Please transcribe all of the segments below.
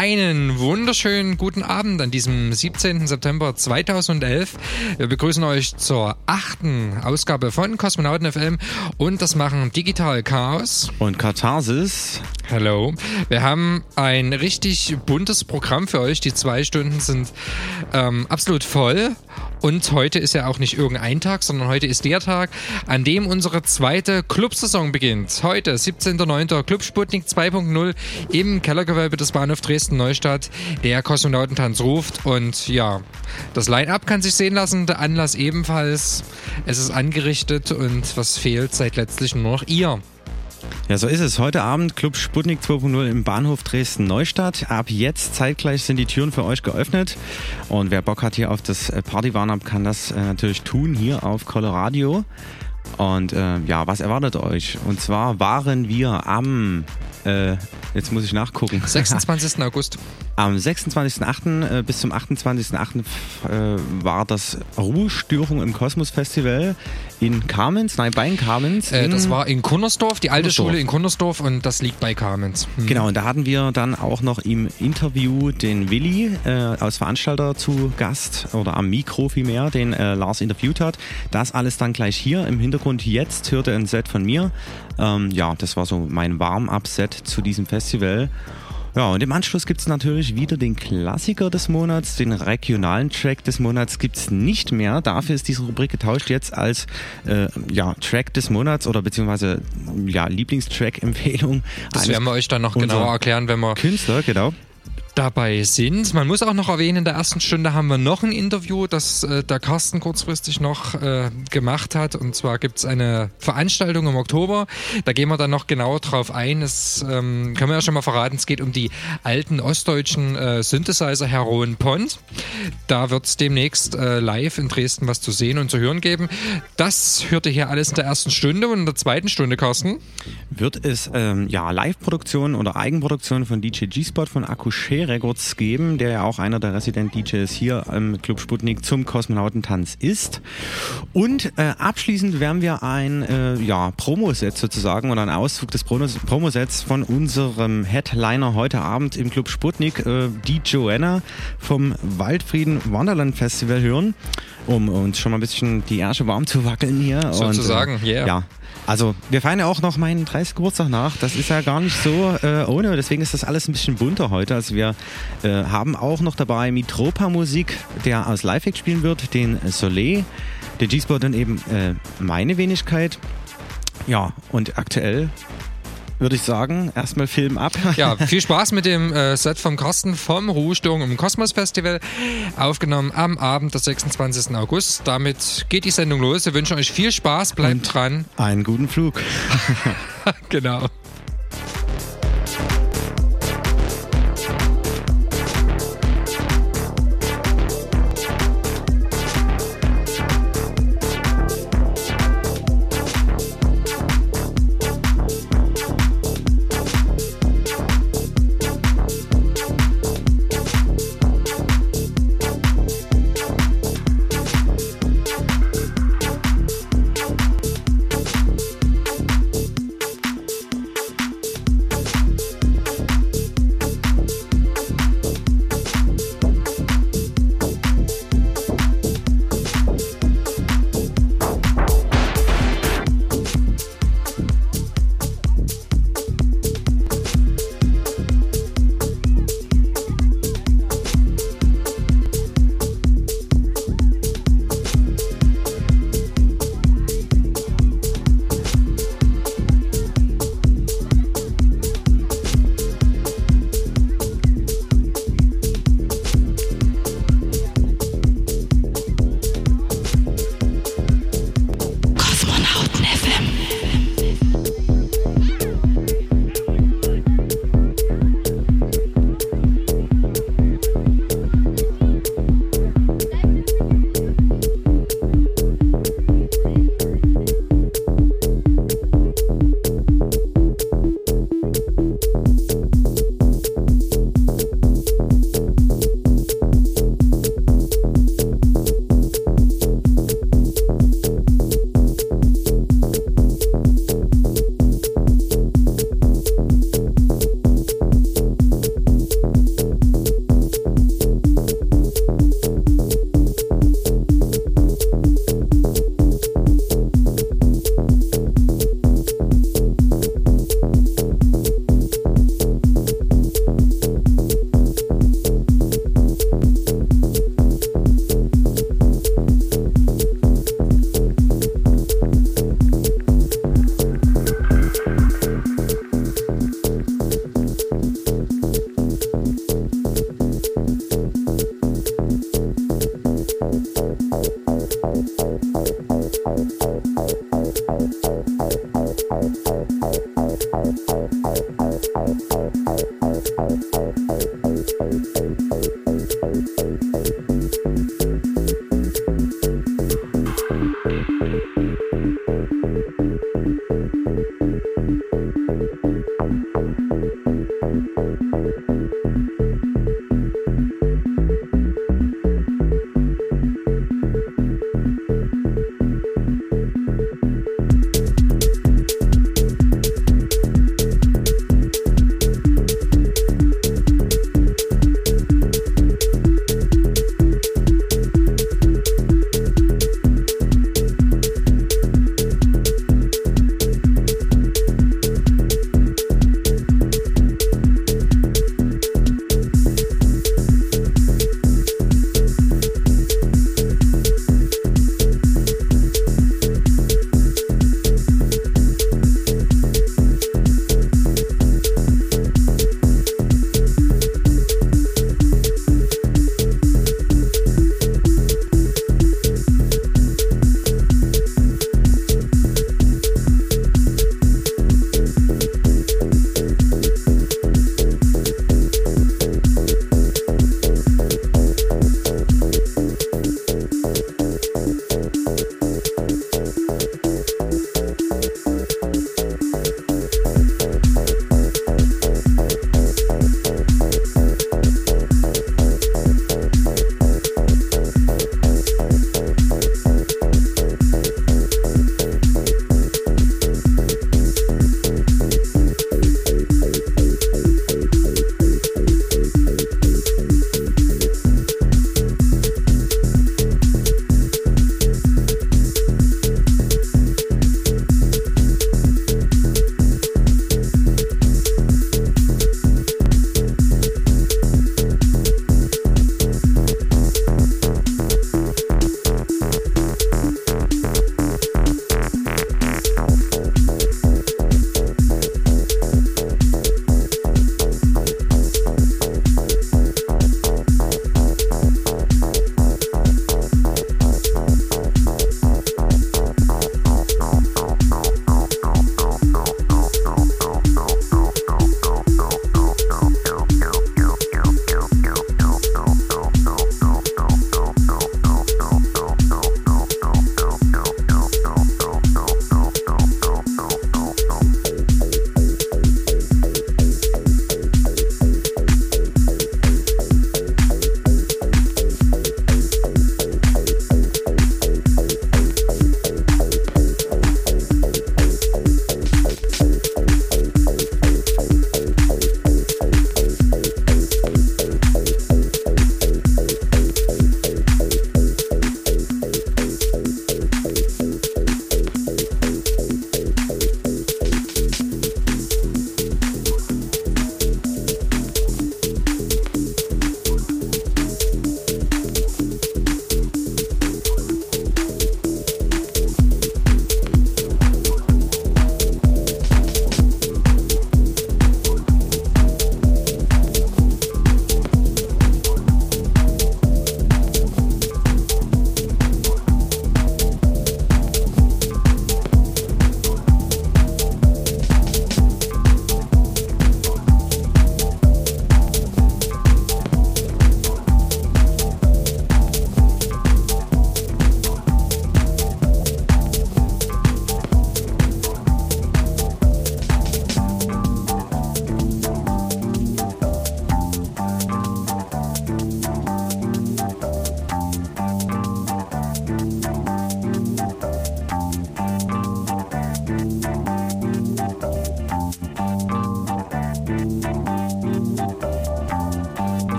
einen wunderschönen guten Abend an diesem 17. September 2011. Wir begrüßen euch zur achten Ausgabe von Kosmonauten FM und das machen Digital Chaos und Katharsis. Hallo. Wir haben ein richtig buntes Programm für euch. Die zwei Stunden sind ähm, absolut voll. Und heute ist ja auch nicht irgendein Tag, sondern heute ist der Tag, an dem unsere zweite Clubsaison beginnt. Heute, 17.09. Club Sputnik 2.0 im Kellergewölbe des Bahnhof Dresden-Neustadt. Der Kosmonautentanz ruft und ja, das Line-Up kann sich sehen lassen, der Anlass ebenfalls. Es ist angerichtet und was fehlt, seid letztlich nur noch ihr. Ja, so ist es. Heute Abend Club Sputnik 2.0 im Bahnhof Dresden-Neustadt. Ab jetzt zeitgleich sind die Türen für euch geöffnet. Und wer Bock hat hier auf das Party Warn-Up, kann das äh, natürlich tun hier auf Colorado. Und äh, ja, was erwartet euch? Und zwar waren wir am, äh, jetzt muss ich nachgucken. 26. August. Am 26.08. Äh, bis zum 28.08. Äh, war das Ruhestörung im Kosmos Festival in Kamenz, nein, bei Kamenz. Äh, das war in Kunnersdorf, die alte Kunnersdorf. Schule in Kunnersdorf und das liegt bei Kamenz. Hm. Genau, und da hatten wir dann auch noch im Interview den Willi äh, als Veranstalter zu Gast oder am Mikro vielmehr, den äh, Lars interviewt hat. Das alles dann gleich hier im Hintergrund. Jetzt hörte ein Set von mir. Ähm, ja, das war so mein Warm-up-Set zu diesem Festival. Ja, und im Anschluss gibt es natürlich wieder den Klassiker des Monats, den regionalen Track des Monats gibt es nicht mehr. Dafür ist diese Rubrik getauscht jetzt als äh, ja, Track des Monats oder beziehungsweise ja, Lieblingstrack-Empfehlung. Das werden wir euch dann noch genauer erklären, wenn wir Künstler, genau dabei sind. Man muss auch noch erwähnen, in der ersten Stunde haben wir noch ein Interview, das äh, der Carsten kurzfristig noch äh, gemacht hat. Und zwar gibt es eine Veranstaltung im Oktober. Da gehen wir dann noch genauer drauf ein. Es ähm, können wir ja schon mal verraten, es geht um die alten ostdeutschen äh, Synthesizer Heroen Pont. Da wird es demnächst äh, live in Dresden was zu sehen und zu hören geben. Das hörte hier alles in der ersten Stunde und in der zweiten Stunde, Carsten. Wird es ähm, ja Live-Produktion oder Eigenproduktion von DJ G-Spot von Records geben, der ja auch einer der Resident DJs hier im Club Sputnik zum Kosmonautentanz ist. Und äh, abschließend werden wir ein äh, ja, Promoset sozusagen oder ein Auszug des Promosets von unserem Headliner heute Abend im Club Sputnik, äh, die Joanna vom Waldfrieden Wonderland Festival hören, um uns schon mal ein bisschen die Ärsche warm zu wackeln hier. Sozusagen, Und, äh, yeah. Ja, also wir feiern ja auch noch meinen 30. Geburtstag nach. Das ist ja gar nicht so äh, ohne. Deswegen ist das alles ein bisschen bunter heute. Also wir äh, haben auch noch dabei Mitropa Musik, der aus Live spielen wird, den Soleil, der G-Spot dann eben äh, meine Wenigkeit. Ja, und aktuell würde ich sagen, erstmal Film ab. Ja, viel Spaß mit dem äh, Set vom Carsten vom Ruhestörung im Kosmos Festival. Aufgenommen am Abend des 26. August. Damit geht die Sendung los. Wir wünschen euch viel Spaß, bleibt Und dran. Einen guten Flug. genau.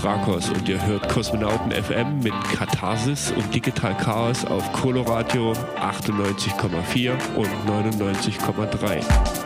DJ Drakos und ihr hört Kosmonauten FM mit Katharsis und Digital Chaos auf Coloradio 98,4 und 99,3.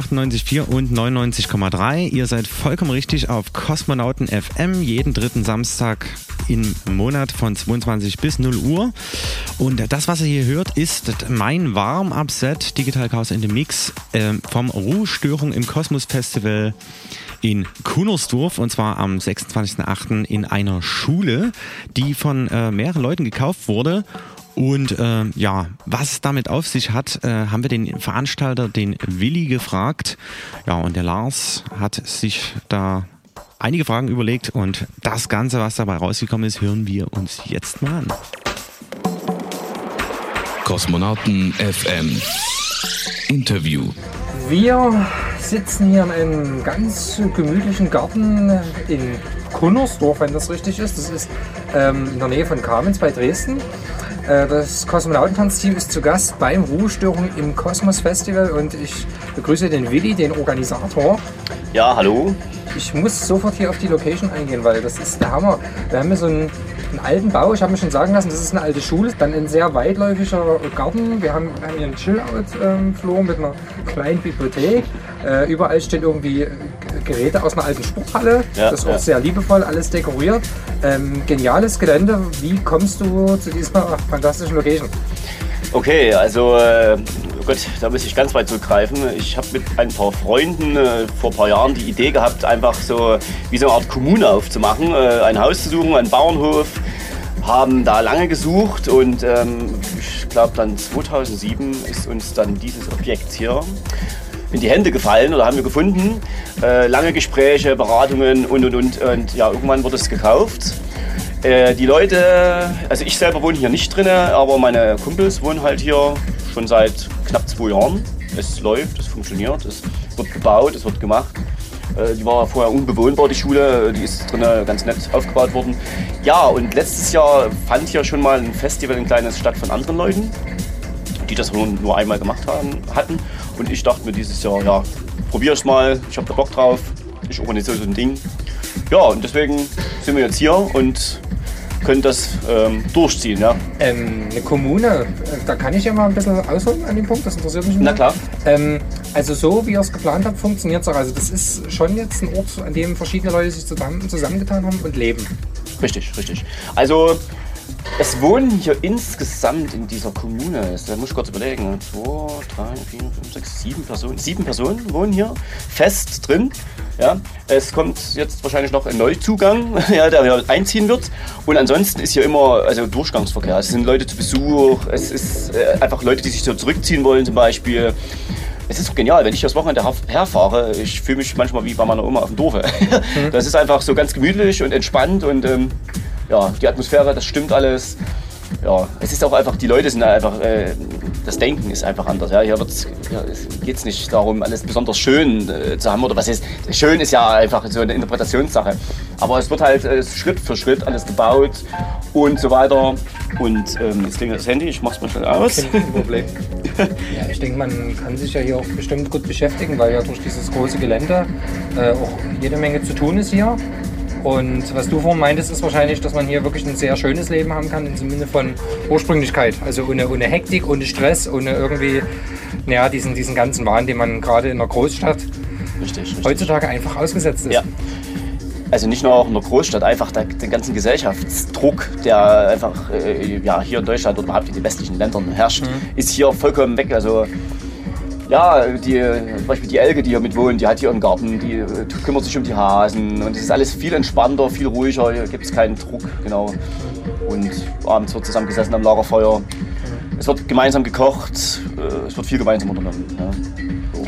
98,4 und 99,3. Ihr seid vollkommen richtig auf Kosmonauten FM jeden dritten Samstag im Monat von 22 bis 0 Uhr. Und das, was ihr hier hört, ist mein Warm-Up-Set Digital Chaos in the Mix äh, vom Ruhestörung im Kosmos Festival in Kunersdorf und zwar am 26.08. in einer Schule, die von äh, mehreren Leuten gekauft wurde und äh, ja, was damit auf sich hat, äh, haben wir den Veranstalter, den Willi, gefragt. Ja, und der Lars hat sich da einige Fragen überlegt und das Ganze, was dabei rausgekommen ist, hören wir uns jetzt mal an. Kosmonauten FM Interview. Wir sitzen hier in einem ganz gemütlichen Garten in Kunnersdorf, wenn das richtig ist. Das ist ähm, in der Nähe von Kamenz bei Dresden. Äh, das Kosmonautentanzteam ist zu Gast beim Ruhestörung im Kosmos Festival und ich begrüße den Willi, den Organisator. Ja, hallo. Ich muss sofort hier auf die Location eingehen, weil das ist der Hammer. Wir haben hier so einen, einen alten Bau, ich habe mir schon sagen lassen, das ist eine alte Schule, dann ein sehr weitläufiger Garten. Wir haben, hier einen Chill-Out-Floor mit einer kleinen Bibliothek. Äh, überall stehen irgendwie Geräte aus einer alten Sporthalle. Ja, das ist auch ja. sehr liebevoll, alles dekoriert. Ähm, geniales Gelände. Wie kommst du zu dieser fantastischen Location? Okay, also äh, oh Gott, da muss ich ganz weit zurückgreifen. Ich habe mit ein paar Freunden äh, vor ein paar Jahren die Idee gehabt, einfach so wie so eine Art Kommune aufzumachen, äh, ein Haus zu suchen, einen Bauernhof. Haben da lange gesucht und ähm, ich glaube dann 2007 ist uns dann dieses Objekt hier in die Hände gefallen oder haben wir gefunden. Äh, lange Gespräche, Beratungen und und und und ja, irgendwann wurde es gekauft. Äh, die Leute, also ich selber wohne hier nicht drin, aber meine Kumpels wohnen halt hier schon seit knapp zwei Jahren. Es läuft, es funktioniert, es wird gebaut, es wird gemacht. Äh, die war vorher unbewohnbar, die Schule, die ist drin ganz nett aufgebaut worden. Ja, und letztes Jahr fand hier schon mal ein Festival, ein kleines statt von anderen Leuten, die das nur, einmal gemacht haben, hatten. Und ich dachte mir dieses Jahr, ja, probier es mal, ich habe da Bock drauf, ich organisiere so ein Ding. Ja, und deswegen sind wir jetzt hier und können das ähm, durchziehen. Ja. Ähm, eine Kommune, äh, da kann ich ja mal ein bisschen ausholen an dem Punkt, das interessiert mich. Na mal. klar. Ähm, also so wie ihr es geplant habt, funktioniert es auch. Also das ist schon jetzt ein Ort, an dem verschiedene Leute sich zusammen, zusammengetan haben und leben. Richtig, richtig. Also es wohnen hier insgesamt in dieser Kommune, da muss ich kurz überlegen, 2, 3, 4, 5, 6, 7 Personen, sieben Personen wohnen hier fest drin. Ja. Es kommt jetzt wahrscheinlich noch ein Neuzugang, ja, der hier einziehen wird. Und ansonsten ist hier immer also Durchgangsverkehr. Es sind Leute zu Besuch, es ist äh, einfach Leute, die sich so zurückziehen wollen zum Beispiel. Es ist genial, wenn ich das Wochenende her- herfahre, ich fühle mich manchmal wie bei meiner Oma auf dem Dorfe. Das ist einfach so ganz gemütlich und entspannt und ähm, ja, die Atmosphäre, das stimmt alles. Ja, es ist auch einfach, die Leute sind einfach, äh, das Denken ist einfach anders. Ja, hier wird's, ja, es geht nicht darum, alles besonders schön äh, zu haben oder was ist. Schön ist ja einfach so eine Interpretationssache. Aber es wird halt äh, Schritt für Schritt alles gebaut und so weiter. Und ähm, jetzt klingelt das Handy, ich mach's mal schnell aus. Kein Problem. ja, ich denke, man kann sich ja hier auch bestimmt gut beschäftigen, weil ja durch dieses große Gelände äh, auch jede Menge zu tun ist hier. Und was du vorhin meintest, ist wahrscheinlich, dass man hier wirklich ein sehr schönes Leben haben kann, im Sinne von Ursprünglichkeit. Also ohne, ohne Hektik, ohne Stress, ohne irgendwie naja, diesen, diesen ganzen Wahn, den man gerade in der Großstadt Richtig, richtig. heutzutage einfach ausgesetzt ist. Ja. Also nicht nur auch in der Großstadt, einfach der, den ganzen Gesellschaftsdruck, der einfach äh, ja, hier in Deutschland oder überhaupt in den westlichen Ländern herrscht, ist hier vollkommen weg. Also ja, die, zum Beispiel die Elke, die hier mit wohnt, die hat hier einen Garten, die äh, kümmert sich um die Hasen und es ist alles viel entspannter, viel ruhiger, hier gibt es keinen Druck, genau. Und abends wird zusammengesessen am Lagerfeuer. Es wird gemeinsam gekocht, äh, es wird viel gemeinsam unternommen. Ja. So.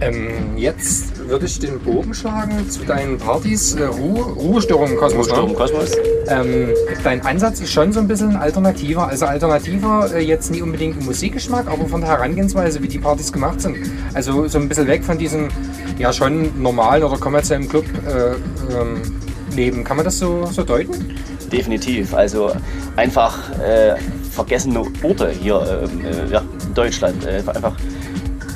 Ähm, jetzt würde ich den Bogen schlagen zu deinen Partys, äh, Ruhe, Ruhestörung im Kosmos. Ruhestörung ne? im Kosmos. Ähm, dein Ansatz ist schon so ein bisschen alternativer. Also alternativer äh, jetzt nie unbedingt im Musikgeschmack, aber von der Herangehensweise, wie die Partys gemacht sind. Also so ein bisschen weg von diesem ja schon normalen oder kommerziellen Club äh, ähm, Leben. Kann man das so, so deuten? Definitiv. Also einfach äh, vergessene Orte hier ähm, äh, ja, in Deutschland. Äh, einfach,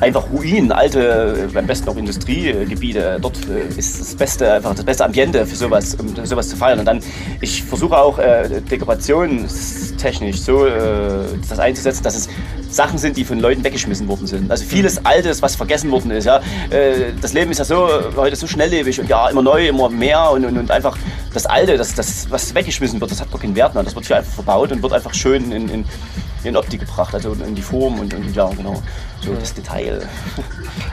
einfach Ruinen, alte, äh, am besten auch Industriegebiete. Dort äh, ist das beste, einfach das beste Ambiente für sowas, um sowas zu feiern. Und dann, ich versuche auch äh, dekorationstechnisch so äh, das einzusetzen, dass es Sachen sind, die von Leuten weggeschmissen worden sind. Also vieles Altes, was vergessen worden ist. Ja. Äh, das Leben ist ja so heute so schnelllebig und ja immer neu, immer mehr und, und, und einfach das Alte, das, das, was weggeschmissen wird, das hat doch keinen Wert mehr. Das wird hier einfach verbaut und wird einfach schön in, in, in Optik gebracht, also in die Form und, und ja, genau, so das Detail.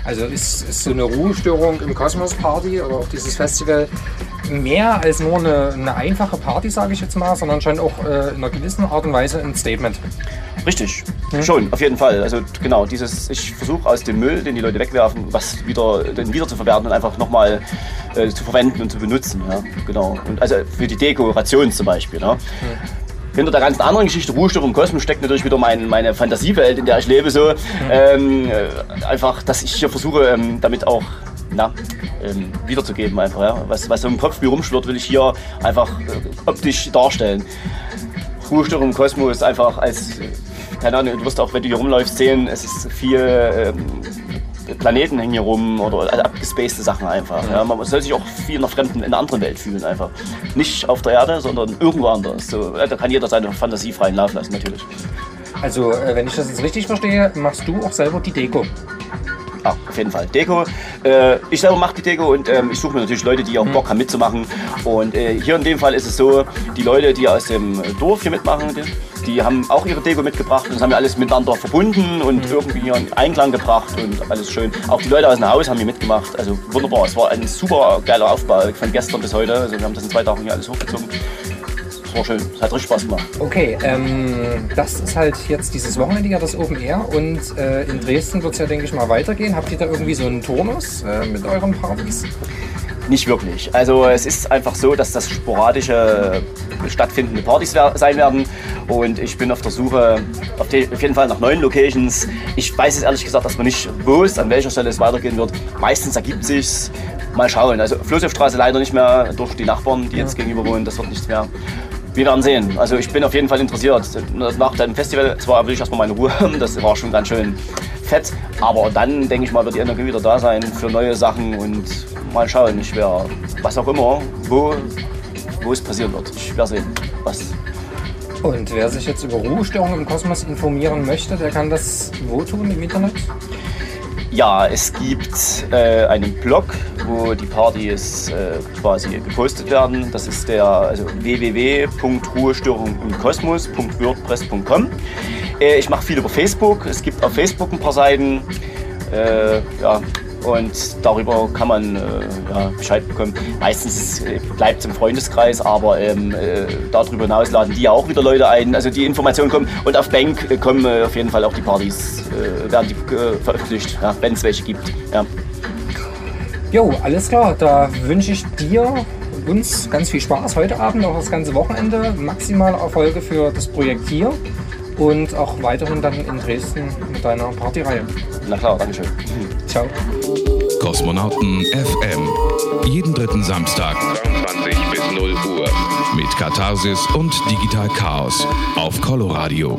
Also ist, ist so eine Ruhestörung im Kosmos Party oder auch dieses Festival mehr als nur eine, eine einfache Party, sage ich jetzt mal, sondern schon auch äh, in einer gewissen Art und Weise ein Statement. Richtig, schon, auf jeden Fall. Also genau, dieses, ich versuche aus dem Müll, den die Leute wegwerfen, was wieder, den wieder zu verwerten und einfach nochmal äh, zu verwenden und zu benutzen. Ja, genau. Und also für die Dekoration zum Beispiel. Ja. Hinter der ganzen anderen Geschichte, Ruhestörung im Kosmos, steckt natürlich wieder mein, meine Fantasiewelt, in der ich lebe. So. Ähm, äh, einfach, dass ich hier versuche, ähm, damit auch na, ähm, wiederzugeben. Einfach, ja. was, was so im Kopf wie rumschwirrt, will ich hier einfach äh, optisch darstellen. Ruhestörung im Kosmos einfach als, äh, keine Ahnung, du wirst auch, wenn du hier rumläufst, sehen, es ist viel ähm, Planeten hängen hier rum oder also abgespacede Sachen einfach. Ja. Man soll sich auch viel in einer fremden, in einer anderen Welt fühlen einfach. Nicht auf der Erde, sondern irgendwo anders. So, da kann jeder seine Fantasie freien Lauf lassen, natürlich. Also, äh, wenn ich das jetzt richtig verstehe, machst du auch selber die Deko. Ja, auf jeden Fall. Deko. Äh, ich selber mache die Deko und ähm, ich suche mir natürlich Leute, die auch Bock haben mitzumachen. Und äh, hier in dem Fall ist es so, die Leute, die aus dem Dorf hier mitmachen, die, die haben auch ihre Deko mitgebracht und das haben wir alles miteinander verbunden und irgendwie hier in Einklang gebracht und alles schön. Auch die Leute aus dem Haus haben hier mitgemacht. Also wunderbar. Es war ein super geiler Aufbau von gestern bis heute. Also wir haben das in zwei Tagen hier alles hochgezogen. Es war schön. Es hat richtig Spaß gemacht. Okay, ähm, das ist halt jetzt dieses Wochenende ja das Open Air und äh, in Dresden wird es ja, denke ich mal, weitergehen. Habt ihr da irgendwie so einen Turnus äh, mit euren Partys? Nicht wirklich. Also es ist einfach so, dass das sporadische stattfindende Partys sein werden. Und ich bin auf der Suche auf, auf jeden Fall nach neuen Locations. Ich weiß jetzt ehrlich gesagt erstmal nicht, wo es, an welcher Stelle es weitergehen wird. Meistens ergibt sich's. Mal schauen. Also Flusshofstraße leider nicht mehr durch die Nachbarn, die jetzt gegenüber wohnen. Das wird nichts mehr. Wir werden sehen. Also ich bin auf jeden Fall interessiert. Nach dem Festival zwar will ich erstmal meine Ruhe haben, das war schon ganz schön fett. Aber dann denke ich mal, wird die Energie wieder da sein für neue Sachen und mal schauen. Ich werde, was auch immer, wo, wo es passieren wird. Ich werde sehen, was. Und wer sich jetzt über Ruhestörungen im Kosmos informieren möchte, der kann das wo tun im Internet? Ja, es gibt äh, einen Blog, wo die Partys äh, quasi gepostet werden. Das ist der also www.ruhestörungimkosmos.wordpress.com. Äh, ich mache viel über Facebook. Es gibt auf Facebook ein paar Seiten. Äh, ja, und darüber kann man äh, ja, Bescheid bekommen. Meistens äh, bleibt es im Freundeskreis, aber ähm, äh, darüber hinaus laden die ja auch wieder Leute ein. Also die Informationen kommen und auf Bank äh, kommen äh, auf jeden Fall auch die Partys, äh, werden die veröffentlicht, ja, wenn es welche gibt. Ja. Jo, alles klar. Da wünsche ich dir und uns ganz viel Spaß heute Abend, auch das ganze Wochenende. Maximale Erfolge für das Projekt hier und auch weiterhin dann in Dresden mit deiner Partyreihe. Na klar, Dankeschön. Ciao. Kosmonauten FM. Jeden dritten Samstag 22 bis 0 Uhr. mit Katharsis und Digital Chaos auf Coloradio.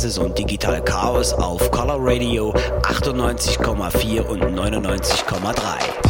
Kartasis und Digital Chaos auf Color Radio 98,4 und 99,3.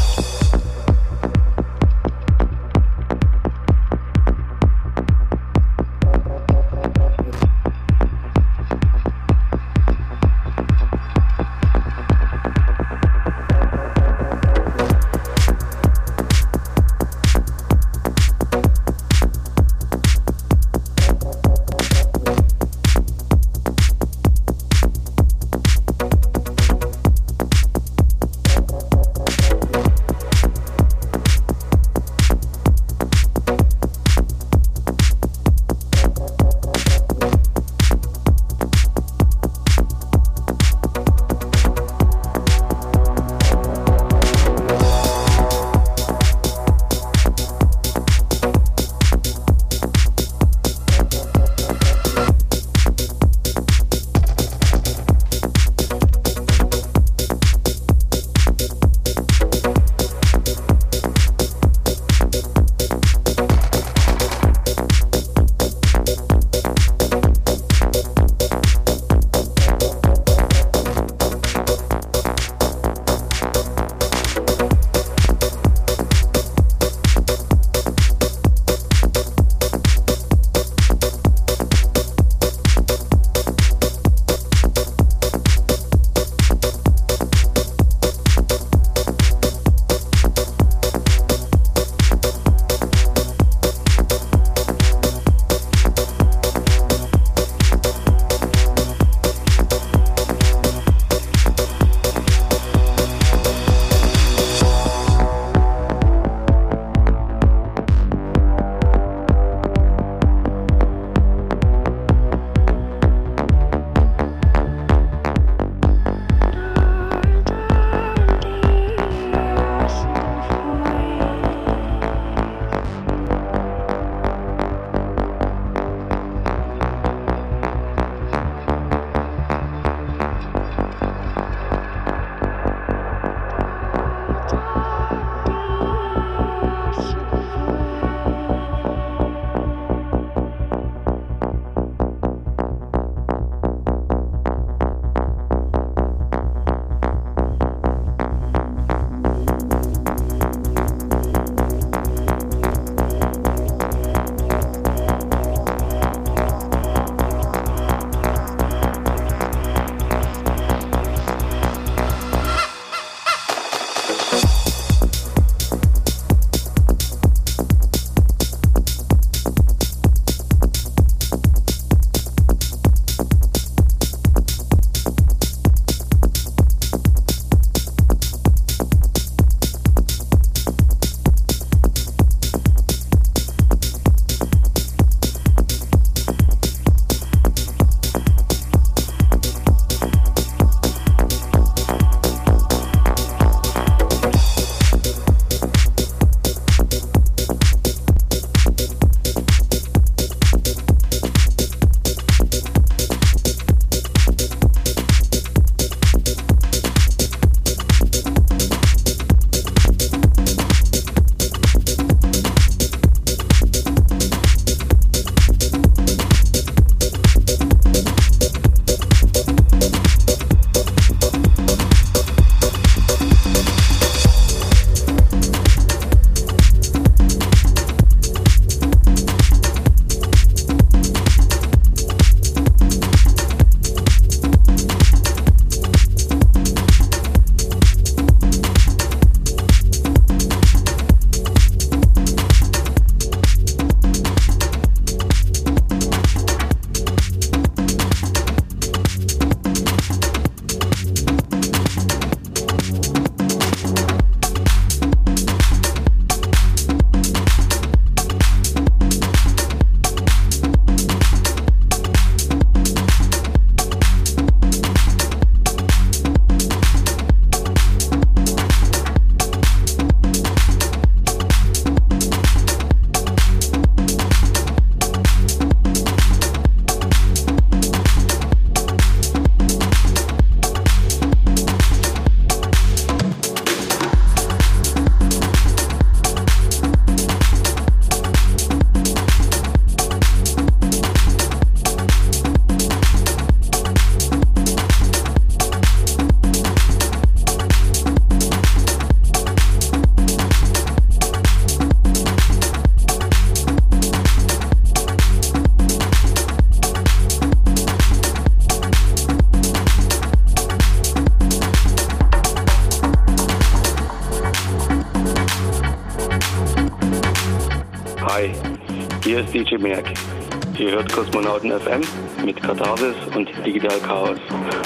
Kosmonauten FM mit Katharsis und Digital Chaos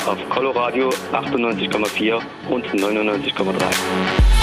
auf Coloradio 98,4 und 99,3.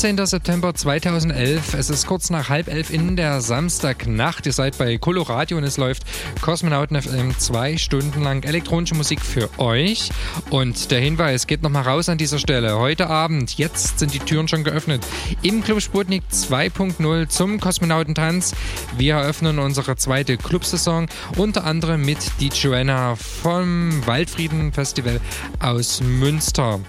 September 2011. Es ist kurz nach halb elf in der Samstagnacht. Ihr seid bei Coloradio und es läuft Kosmonauten FM zwei Stunden lang elektronische Musik für euch. Und der Hinweis geht nochmal raus an dieser Stelle. Heute Abend, jetzt sind die Türen schon geöffnet, im Club Sputnik 2.0 zum Kosmonautentanz. Wir eröffnen unsere zweite Clubsaison, unter anderem mit die Joanna vom Waldfrieden Festival aus Münster.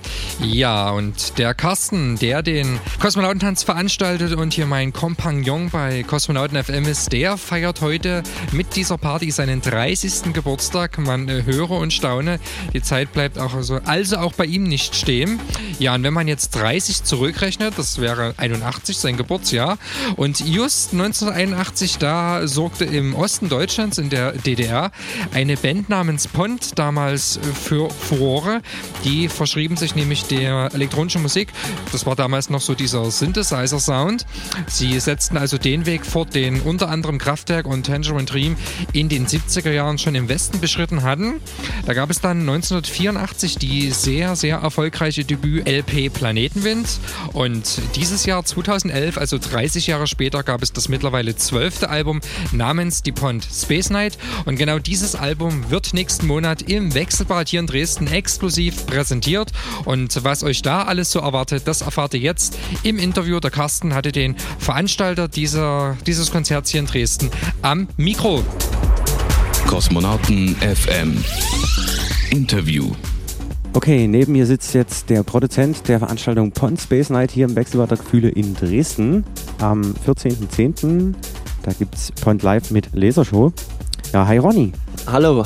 Ja, und der Carsten, der den Kosmonautentanz veranstaltet und hier mein Kompagnon bei Kosmonauten FM ist, der feiert heute mit dieser Party seinen 30. Geburtstag. Man äh, höre und staune, die Zeit bleibt auch also, also auch bei ihm nicht stehen. Ja, und wenn man jetzt 30 zurückrechnet, das wäre 81, sein Geburtsjahr. Und just 1981, da sorgte im Osten Deutschlands, in der DDR, eine Band namens Pont damals für Furore. Die verschrieben sich nämlich der elektronischen Musik. Das war damals noch so dieser Synthesizer-Sound. Sie setzten also den Weg fort, den unter anderem Kraftwerk und Tangerine Dream in den 70er Jahren schon im Westen beschritten hatten. Da gab es dann 1984 die sehr, sehr erfolgreiche Debüt-LP Planetenwind und dieses Jahr 2011, also 30 Jahre später, gab es das mittlerweile zwölfte Album namens Die Pond Space Night und genau dieses Album wird nächsten Monat im Wechselbad hier in Dresden exklusiv präsentiert und was euch da alles so erwartet, das erfahrt ihr jetzt im Interview. Der Carsten hatte den Veranstalter dieser, dieses Konzerts hier in Dresden am Mikro. Kosmonauten FM Interview. Okay, neben mir sitzt jetzt der Produzent der Veranstaltung Pond Space Night hier im Wechselwater Gefühle in Dresden am 14.10. Da gibt es Pond Live mit Lasershow. Ja, hi Ronny. Hallo.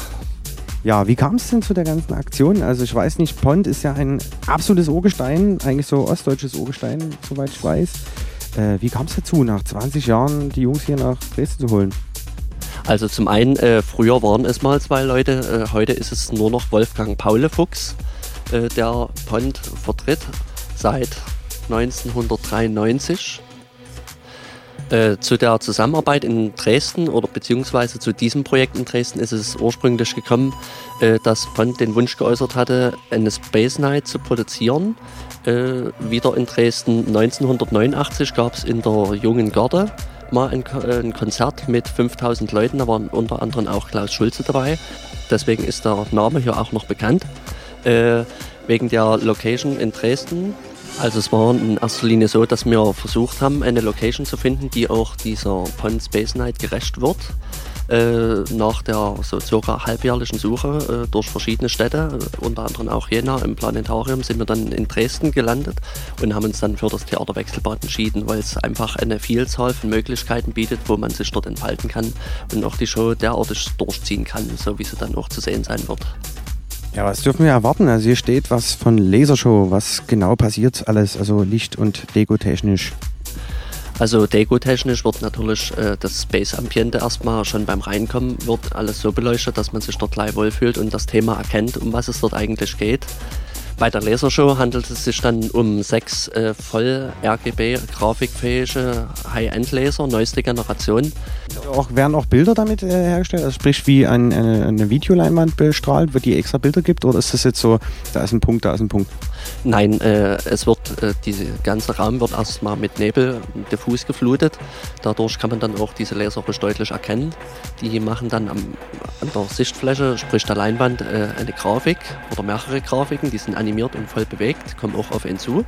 Ja, wie kam es denn zu der ganzen Aktion? Also ich weiß nicht, Pond ist ja ein absolutes Urgestein, eigentlich so ostdeutsches Urgestein, soweit ich weiß. Äh, wie kam es dazu, nach 20 Jahren die Jungs hier nach Dresden zu holen? Also zum einen, äh, früher waren es mal zwei Leute, äh, heute ist es nur noch Wolfgang Paule Fuchs, äh, der Pond vertritt seit 1993. Äh, zu der Zusammenarbeit in Dresden oder beziehungsweise zu diesem Projekt in Dresden ist es ursprünglich gekommen, äh, dass Pond den Wunsch geäußert hatte, eine Space Night zu produzieren. Äh, wieder in Dresden 1989 gab es in der Jungen Garde mal ein, äh, ein Konzert mit 5000 Leuten, da waren unter anderem auch Klaus Schulze dabei. Deswegen ist der Name hier auch noch bekannt. Äh, wegen der Location in Dresden. Also es war in erster Linie so, dass wir versucht haben, eine Location zu finden, die auch dieser Pond Space Night gerecht wird. Äh, nach der so circa halbjährlichen Suche äh, durch verschiedene Städte, äh, unter anderem auch Jena im Planetarium, sind wir dann in Dresden gelandet und haben uns dann für das Theater Wechselbad entschieden, weil es einfach eine Vielzahl von Möglichkeiten bietet, wo man sich dort entfalten kann und auch die Show derartig durchziehen kann, so wie sie dann auch zu sehen sein wird. Ja, was dürfen wir erwarten? Also hier steht was von Lasershow. Was genau passiert alles? Also Licht- und Deko-technisch. Also Deko-technisch wird natürlich äh, das Space-Ambiente erstmal schon beim Reinkommen wird alles so beleuchtet, dass man sich dort gleich wohlfühlt und das Thema erkennt, um was es dort eigentlich geht. Bei der Lasershow handelt es sich dann um sechs äh, voll RGB grafikfähige High-End-Laser, neueste Generation. Auch, werden auch Bilder damit äh, hergestellt? Also sprich wie ein, eine, eine Videoleinwand bestrahlt, wo die extra Bilder gibt? Oder ist das jetzt so, da ist ein Punkt, da ist ein Punkt? Nein, äh, es wird, äh, dieser ganze Raum wird erstmal mit Nebel diffus geflutet. Dadurch kann man dann auch diese Laser deutlich erkennen. Die machen dann am, an der Sichtfläche, sprich der Leinwand, äh, eine Grafik oder mehrere Grafiken, die sind animiert und voll bewegt, kommen auch auf ihn zu.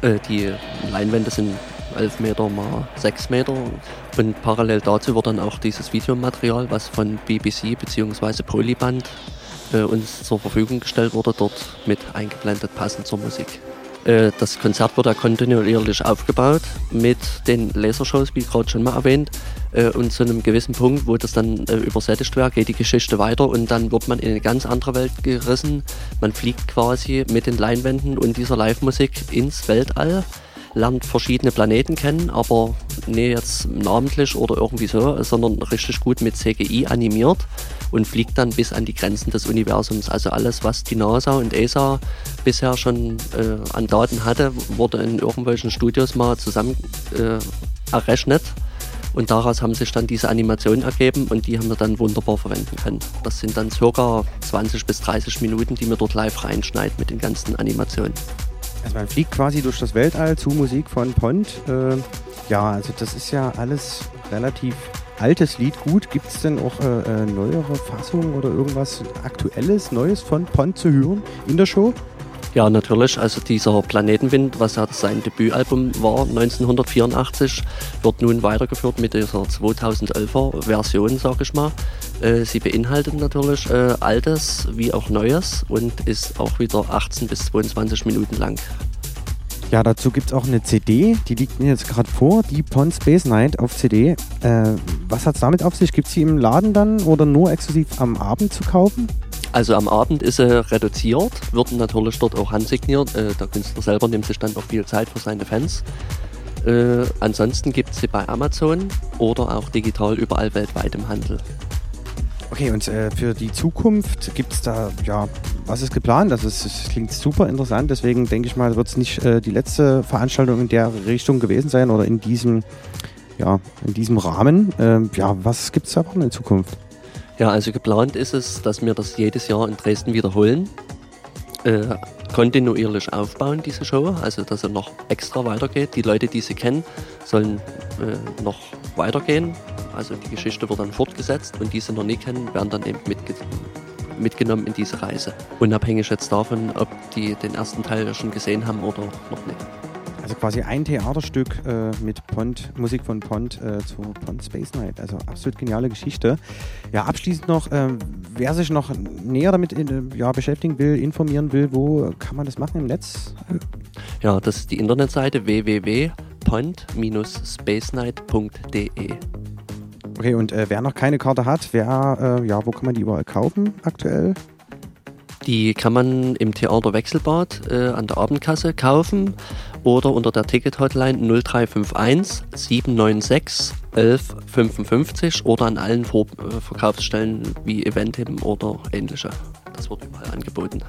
Äh, die Leinwände sind 11 Meter mal 6 Meter und parallel dazu wird dann auch dieses Videomaterial, was von BBC bzw. Polyband äh, uns zur Verfügung gestellt wurde, dort mit eingeblendet, passend zur Musik. Äh, das Konzert wird ja kontinuierlich aufgebaut mit den Lasershows, wie gerade schon mal erwähnt. Äh, und zu einem gewissen Punkt, wo das dann äh, übersättigt wäre, geht die Geschichte weiter und dann wird man in eine ganz andere Welt gerissen. Man fliegt quasi mit den Leinwänden und dieser Live-Musik ins Weltall lernt verschiedene Planeten kennen, aber nicht jetzt namentlich oder irgendwie so, sondern richtig gut mit CGI animiert und fliegt dann bis an die Grenzen des Universums. Also alles, was die NASA und ESA bisher schon äh, an Daten hatte, wurde in irgendwelchen Studios mal zusammen äh, errechnet. Und daraus haben sich dann diese Animationen ergeben und die haben wir dann wunderbar verwenden können. Das sind dann circa 20 bis 30 Minuten, die wir dort live reinschneiden mit den ganzen Animationen. Also man fliegt quasi durch das Weltall zu Musik von Pont. Äh, ja, also das ist ja alles relativ altes Lied. Gut, gibt es denn auch äh, äh, neuere Fassungen oder irgendwas Aktuelles, Neues von Pont zu hören in der Show? Ja, natürlich. Also dieser Planetenwind, was ja sein Debütalbum war, 1984, wird nun weitergeführt mit dieser 2011er Version, sage ich mal. Äh, sie beinhaltet natürlich äh, Altes wie auch Neues und ist auch wieder 18 bis 22 Minuten lang. Ja, dazu gibt es auch eine CD, die liegt mir jetzt gerade vor, die Pond Space Night auf CD. Äh, was hat es damit auf sich? Gibt es sie im Laden dann oder nur exklusiv am Abend zu kaufen? Also am Abend ist er reduziert, wird natürlich dort auch handsigniert. Äh, der Künstler selber nimmt sich dann auch viel Zeit für seine Fans. Äh, ansonsten gibt es sie bei Amazon oder auch digital überall weltweit im Handel. Okay, und äh, für die Zukunft gibt es da, ja, was ist geplant? Das, ist, das klingt super interessant, deswegen denke ich mal, wird es nicht äh, die letzte Veranstaltung in der Richtung gewesen sein oder in diesem, ja, in diesem Rahmen. Ähm, ja, was gibt es da noch in Zukunft? Ja, also geplant ist es, dass wir das jedes Jahr in Dresden wiederholen. Äh, kontinuierlich aufbauen, diese Show, also dass er noch extra weitergeht. Die Leute, die sie kennen, sollen äh, noch weitergehen. Also die Geschichte wird dann fortgesetzt und die sie noch nie kennen, werden dann eben mitge mitgenommen in diese Reise. Unabhängig jetzt davon, ob die den ersten Teil schon gesehen haben oder noch nicht. Also quasi ein Theaterstück äh, mit Pont, Musik von Pont äh, zu Pont Space Night. Also absolut geniale Geschichte. Ja, abschließend noch, äh, wer sich noch näher damit in, ja, beschäftigen will, informieren will, wo kann man das machen im Netz? Ja, das ist die Internetseite www.pont-spacenight.de. Okay, und äh, wer noch keine Karte hat, wer, äh, ja, wo kann man die überall kaufen aktuell? Die kann man im Theater Wechselbad äh, an der Abendkasse kaufen oder unter der Ticket-Hotline 0351 796 1155 oder an allen Vor äh, Verkaufsstellen wie Eventim oder ähnliche. Das wird überall angeboten.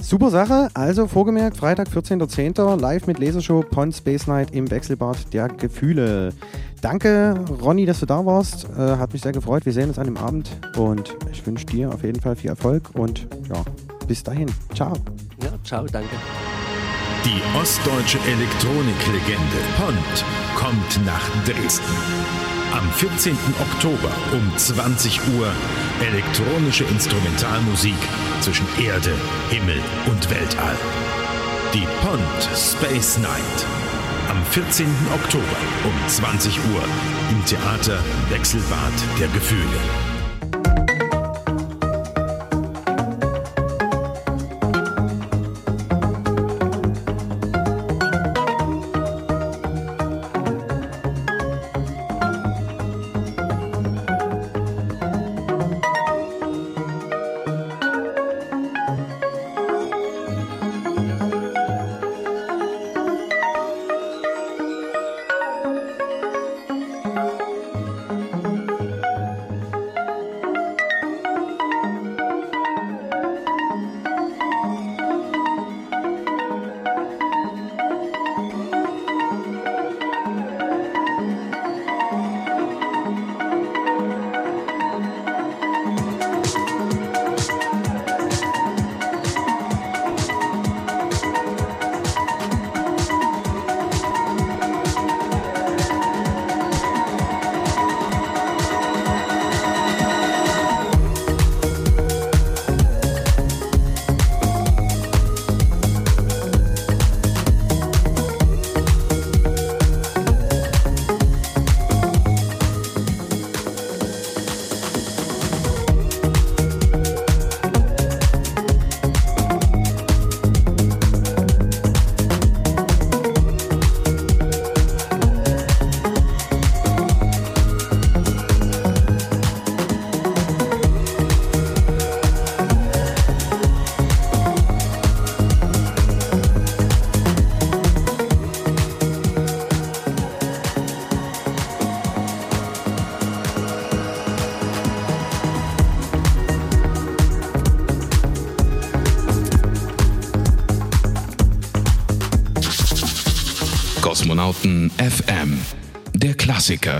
Super Sache. Also vorgemerkt, Freitag, 14.10. live mit Lasershow Pond Space Night im Wechselbad der Gefühle. Danke, Ronny, dass du da warst. Äh, hat mich sehr gefreut. Wir sehen uns an dem Abend und ich wünsche dir auf jeden Fall viel Erfolg und ja, bis dahin. Ciao. Ja, ciao, danke. Die ostdeutsche Elektroniklegende Pont kommt nach Dresden. Am 14. Oktober um 20 Uhr elektronische Instrumentalmusik zwischen Erde, Himmel und Weltall. Die Pont Space Night. Am 14. Oktober um 20 Uhr im Theater Wechselbad der Gefühle.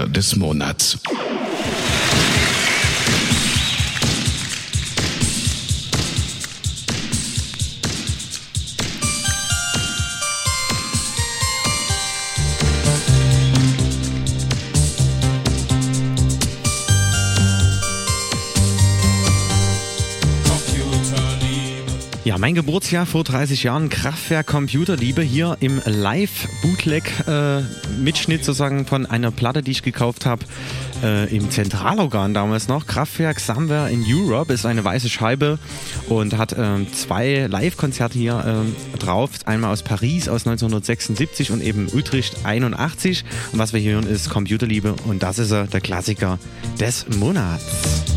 Des Monats. Mein Geburtsjahr vor 30 Jahren, Kraftwerk Computerliebe, hier im Live-Bootleg-Mitschnitt sozusagen von einer Platte, die ich gekauft habe äh, im Zentralorgan damals noch. Kraftwerk Somewhere in Europe ist eine weiße Scheibe und hat ähm, zwei Live-Konzerte hier ähm, drauf. Einmal aus Paris aus 1976 und eben Utrecht 81. Und was wir hier hören ist Computerliebe und das ist er, der Klassiker des Monats.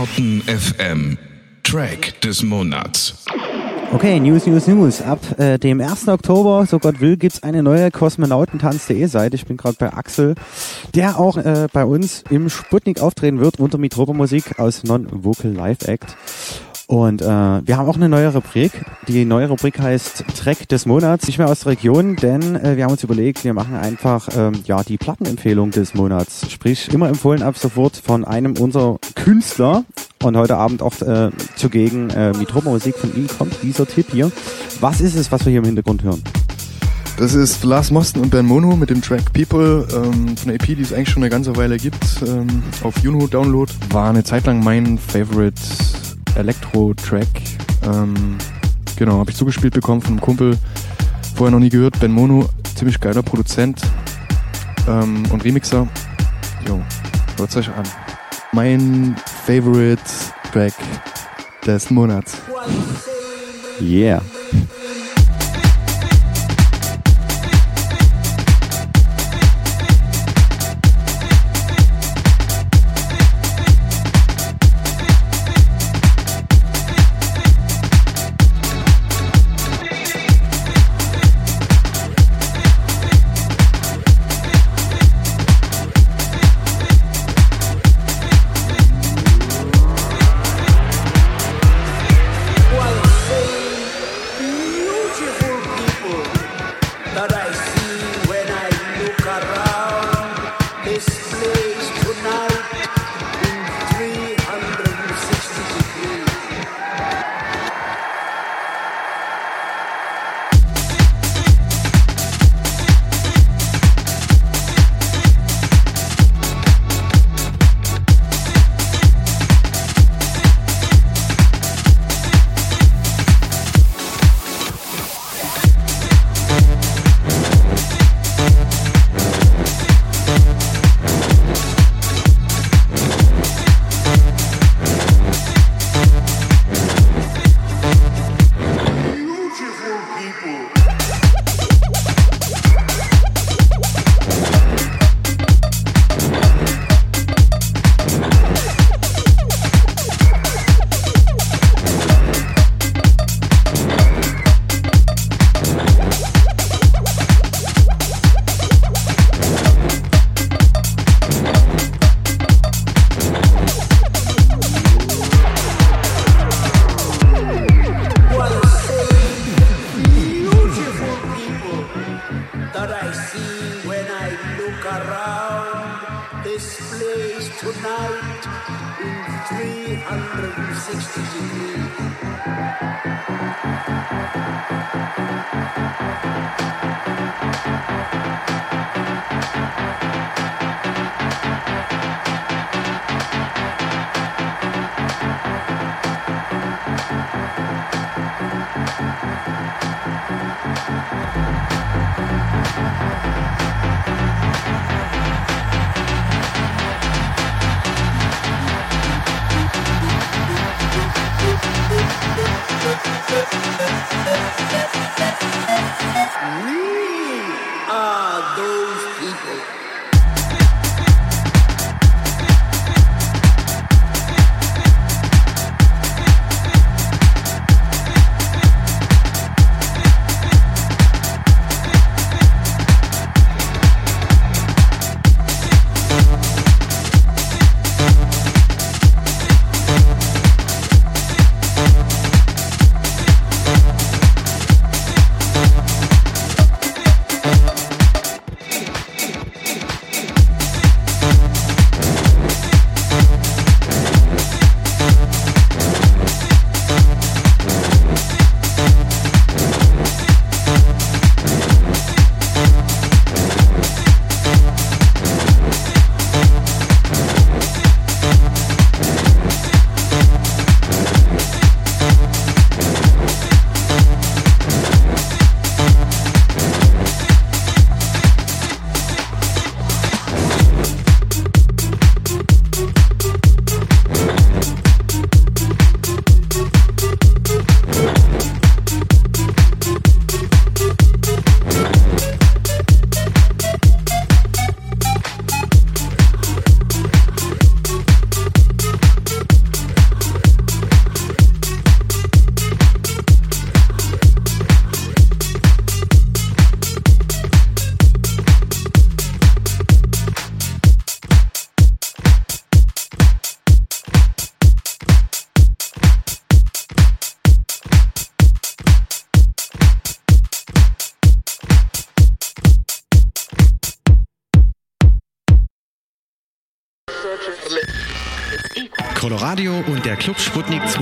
Kosmonauten FM Track des Monats. Okay, News, News, News. Ab äh, dem 1. Oktober, so Gott will, gibt's eine neue Kosmonautentanz.de Seite. Ich bin gerade bei Axel, der auch äh, bei uns im Sputnik auftreten wird unter Mitropa Musik aus Non-Vocal Live Act. Und äh, wir haben auch eine neue Rubrik. Die neue Rubrik heißt Track des Monats. Nicht mehr aus der Region, denn äh, wir haben uns überlegt, wir machen einfach ähm, ja die Plattenempfehlung des Monats. Sprich, immer empfohlen ab sofort von einem unserer Künstler. Und heute Abend auch äh, zugegen äh, Mitropa Musik von ihm kommt dieser Tipp hier. Was ist es, was wir hier im Hintergrund hören? Das ist Lars Mosten und Ben Mono mit dem Track People ähm, von der EP, die es eigentlich schon eine ganze Weile gibt. Ähm, auf Juno Download. War eine Zeit lang mein Favorite Elektro-Track. Ähm, genau, habe ich zugespielt bekommen von einem Kumpel. Vorher noch nie gehört. Ben Mono, ziemlich geiler Produzent ähm, und Remixer. Jo, hört euch an. Mein Favorite Track des Monats. Yeah.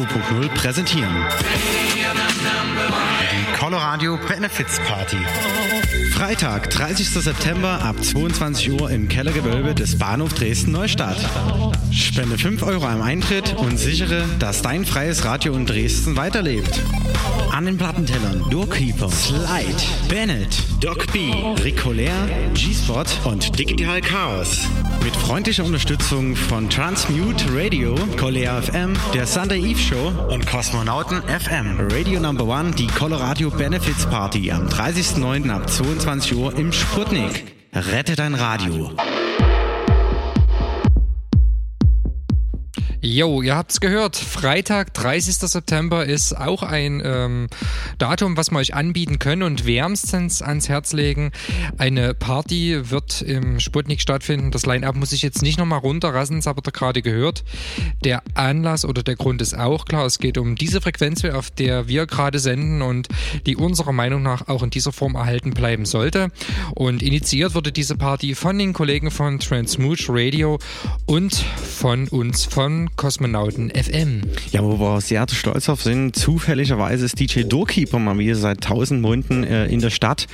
7.0 präsentieren. Die Coloradio Benefits Party. Freitag, 30. September ab 22 Uhr im Kellergewölbe des Bahnhof Dresden-Neustadt. Spende 5 Euro am Eintritt und sichere, dass dein freies Radio in Dresden weiterlebt. An den Plattentellern Doorkeeper, Slide, Bennett, Doc B, Ricoler, G-Spot und Digital Chaos. Mit freundlicher Unterstützung von Transmute Radio, Colea FM, der Sunday Eve Show und Kosmonauten FM. Radio Number One, die Colorado Benefits Party am 30.09. ab 22 Uhr im Sputnik. Rette dein Radio. Jo, ihr habt's gehört. Freitag, 30. September ist auch ein ähm, Datum, was wir euch anbieten können und wärmstens ans Herz legen. Eine Party wird im Sputnik stattfinden. Das Line-Up muss ich jetzt nicht nochmal runterrassen, das habt ihr gerade gehört. Der Anlass oder der Grund ist auch klar. Es geht um diese Frequenz, auf der wir gerade senden und die unserer Meinung nach auch in dieser Form erhalten bleiben sollte. Und initiiert wurde diese Party von den Kollegen von Transmooch Radio und von uns von Kosmonauten FM. Ja, wo wir sehr stolz auf sind, zufälligerweise ist DJ Doorkeeper mal wieder seit tausend Monaten äh, in der Stadt.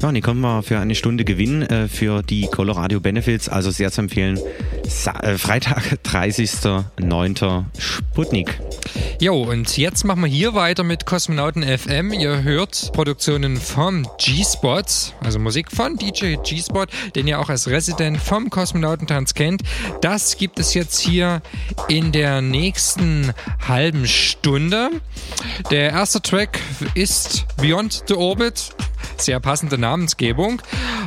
Ja, und die können wir für eine Stunde gewinnen äh, für die Colorado Benefits, also sehr zu empfehlen. Sa äh, Freitag, 30.09. Sputnik. Jo, und jetzt machen wir hier weiter mit Kosmonauten FM. Ihr hört Produktionen vom G-Spot, also Musik von DJ G-Spot, den ihr auch als Resident vom Kosmonautentanz kennt. Das gibt es jetzt hier in der nächsten halben Stunde. Der erste Track ist Beyond the Orbit. Sehr passende Namensgebung.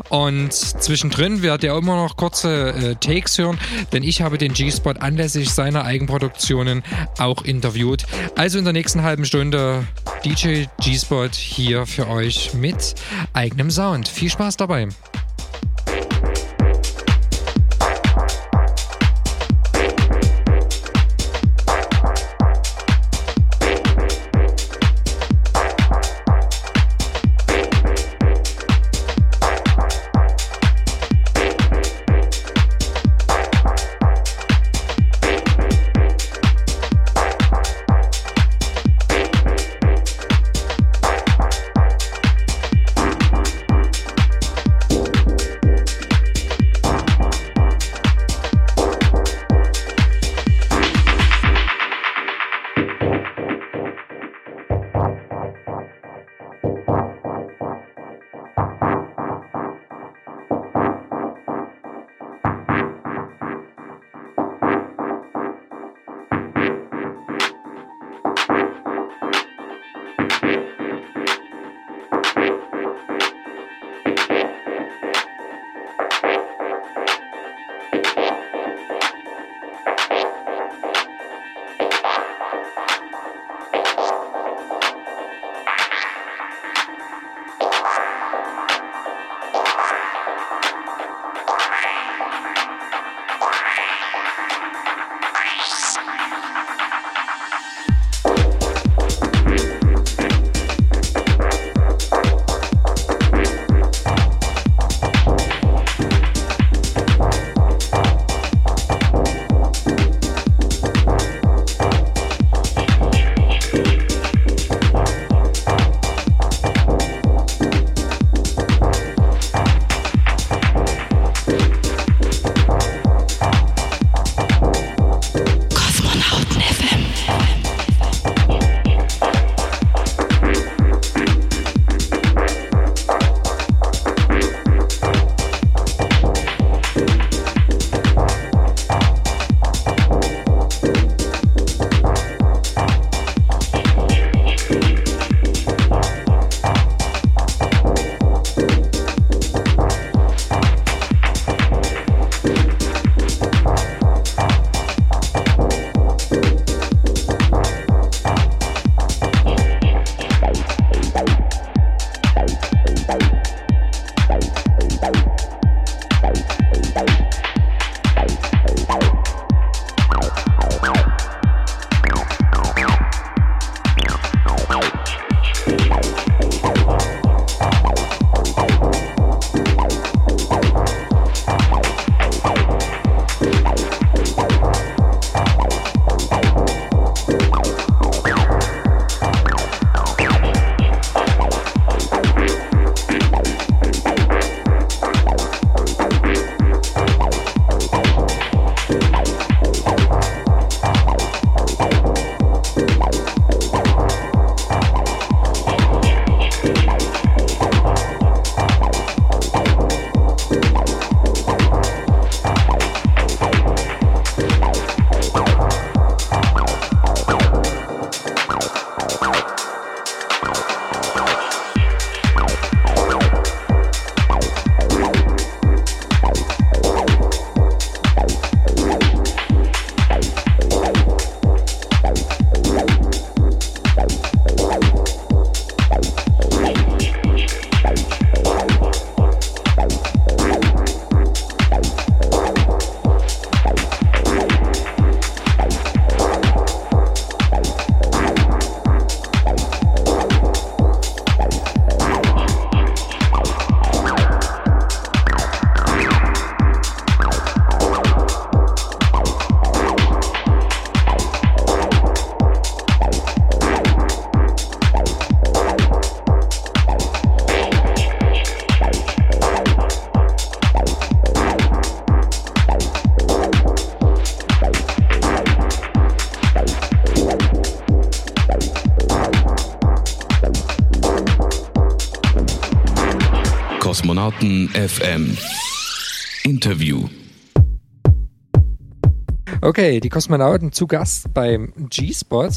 Und zwischendrin werdet ihr immer noch kurze äh, Takes hören, denn ich habe den G-Spot anlässlich seiner Eigenproduktionen auch interviewt. Also in der nächsten halben Stunde DJ G-Spot hier für euch mit eigenem Sound. Viel Spaß dabei. Kosmonauten FM Interview. Okay, die Kosmonauten zu Gast beim G-Spot.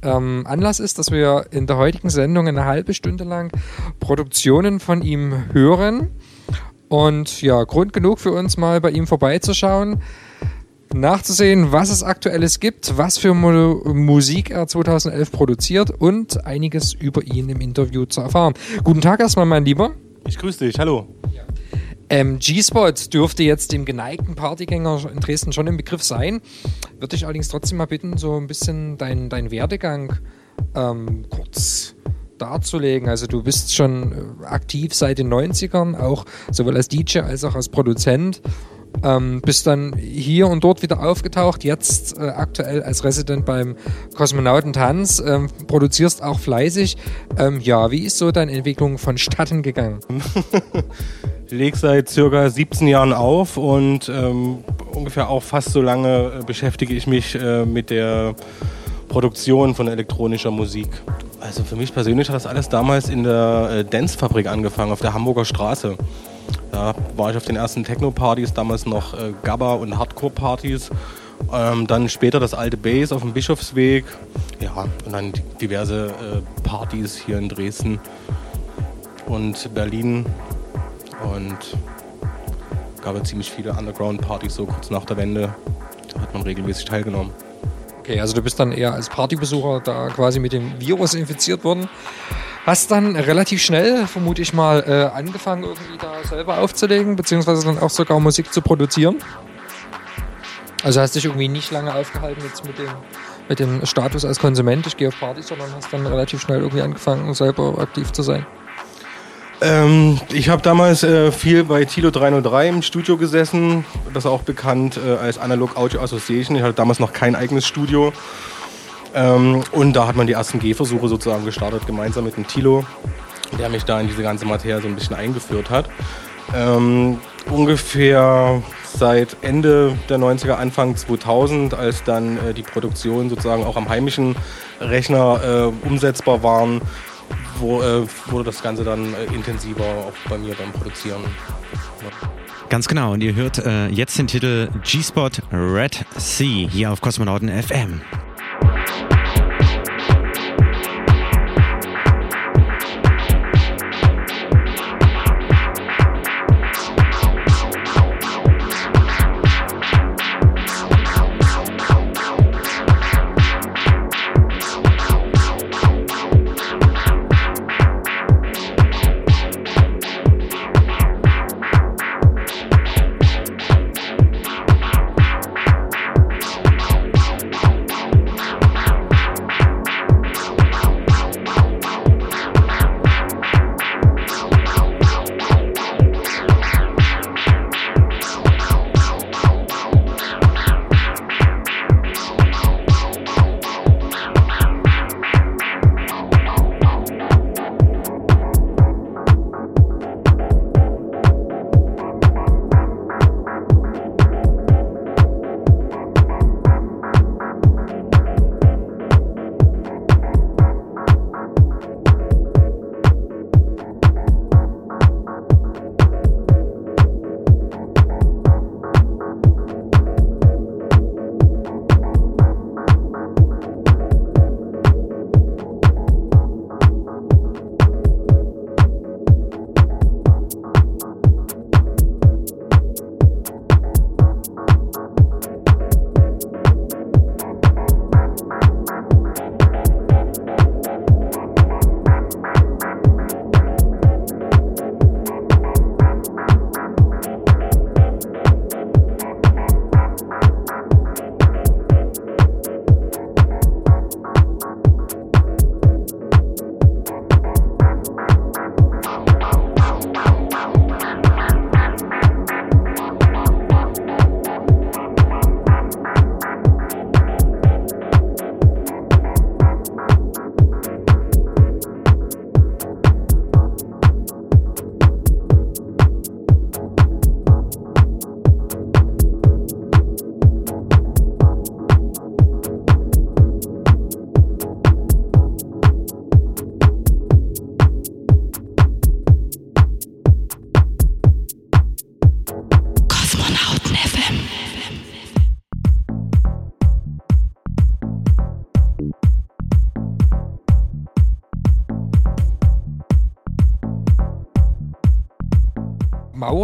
Ähm, Anlass ist, dass wir in der heutigen Sendung eine halbe Stunde lang Produktionen von ihm hören. Und ja, Grund genug für uns mal bei ihm vorbeizuschauen, nachzusehen, was es aktuelles gibt, was für Mu Musik er 2011 produziert und einiges über ihn im Interview zu erfahren. Guten Tag erstmal, mein Lieber. Ich grüße dich, hallo. Ähm, G-Spot dürfte jetzt dem geneigten Partygänger in Dresden schon im Begriff sein. Würde ich allerdings trotzdem mal bitten, so ein bisschen deinen dein Werdegang ähm, kurz darzulegen. Also du bist schon äh, aktiv seit den 90ern, auch sowohl als DJ als auch als Produzent. Ähm, bist dann hier und dort wieder aufgetaucht, jetzt äh, aktuell als Resident beim Kosmonautentanz, ähm, produzierst auch fleißig. Ähm, ja, wie ist so deine Entwicklung vonstatten gegangen? Ich lege seit circa 17 Jahren auf und ähm, ungefähr auch fast so lange äh, beschäftige ich mich äh, mit der Produktion von elektronischer Musik. Also für mich persönlich hat das alles damals in der äh, Dance-Fabrik angefangen, auf der Hamburger Straße. Da war ich auf den ersten Techno-Partys, damals noch äh, Gabba- und Hardcore-Partys. Ähm, dann später das alte Bass auf dem Bischofsweg. Und dann diverse äh, Partys hier in Dresden und Berlin. Und gab ja ziemlich viele Underground-Partys so kurz nach der Wende. Da hat man regelmäßig teilgenommen. Okay, also du bist dann eher als Partybesucher da quasi mit dem Virus infiziert worden. Hast dann relativ schnell, vermute ich mal, äh, angefangen, irgendwie da selber aufzulegen, beziehungsweise dann auch sogar Musik zu produzieren. Also hast dich irgendwie nicht lange aufgehalten jetzt mit dem, mit dem Status als Konsument, ich gehe auf Partys, sondern hast dann relativ schnell irgendwie angefangen, selber aktiv zu sein. Ähm, ich habe damals äh, viel bei Tilo 303 im Studio gesessen, das auch bekannt äh, als Analog Audio Association. Ich hatte damals noch kein eigenes Studio. Ähm, und da hat man die ersten Gehversuche sozusagen gestartet, gemeinsam mit dem Tilo, der mich da in diese ganze Materie so ein bisschen eingeführt hat. Ähm, ungefähr seit Ende der 90er, Anfang 2000, als dann äh, die Produktion sozusagen auch am heimischen Rechner äh, umsetzbar waren, wo, äh, wurde das Ganze dann äh, intensiver auch bei mir beim Produzieren. Ja. Ganz genau, und ihr hört äh, jetzt den Titel G-Spot Red Sea hier auf Kosmonauten FM.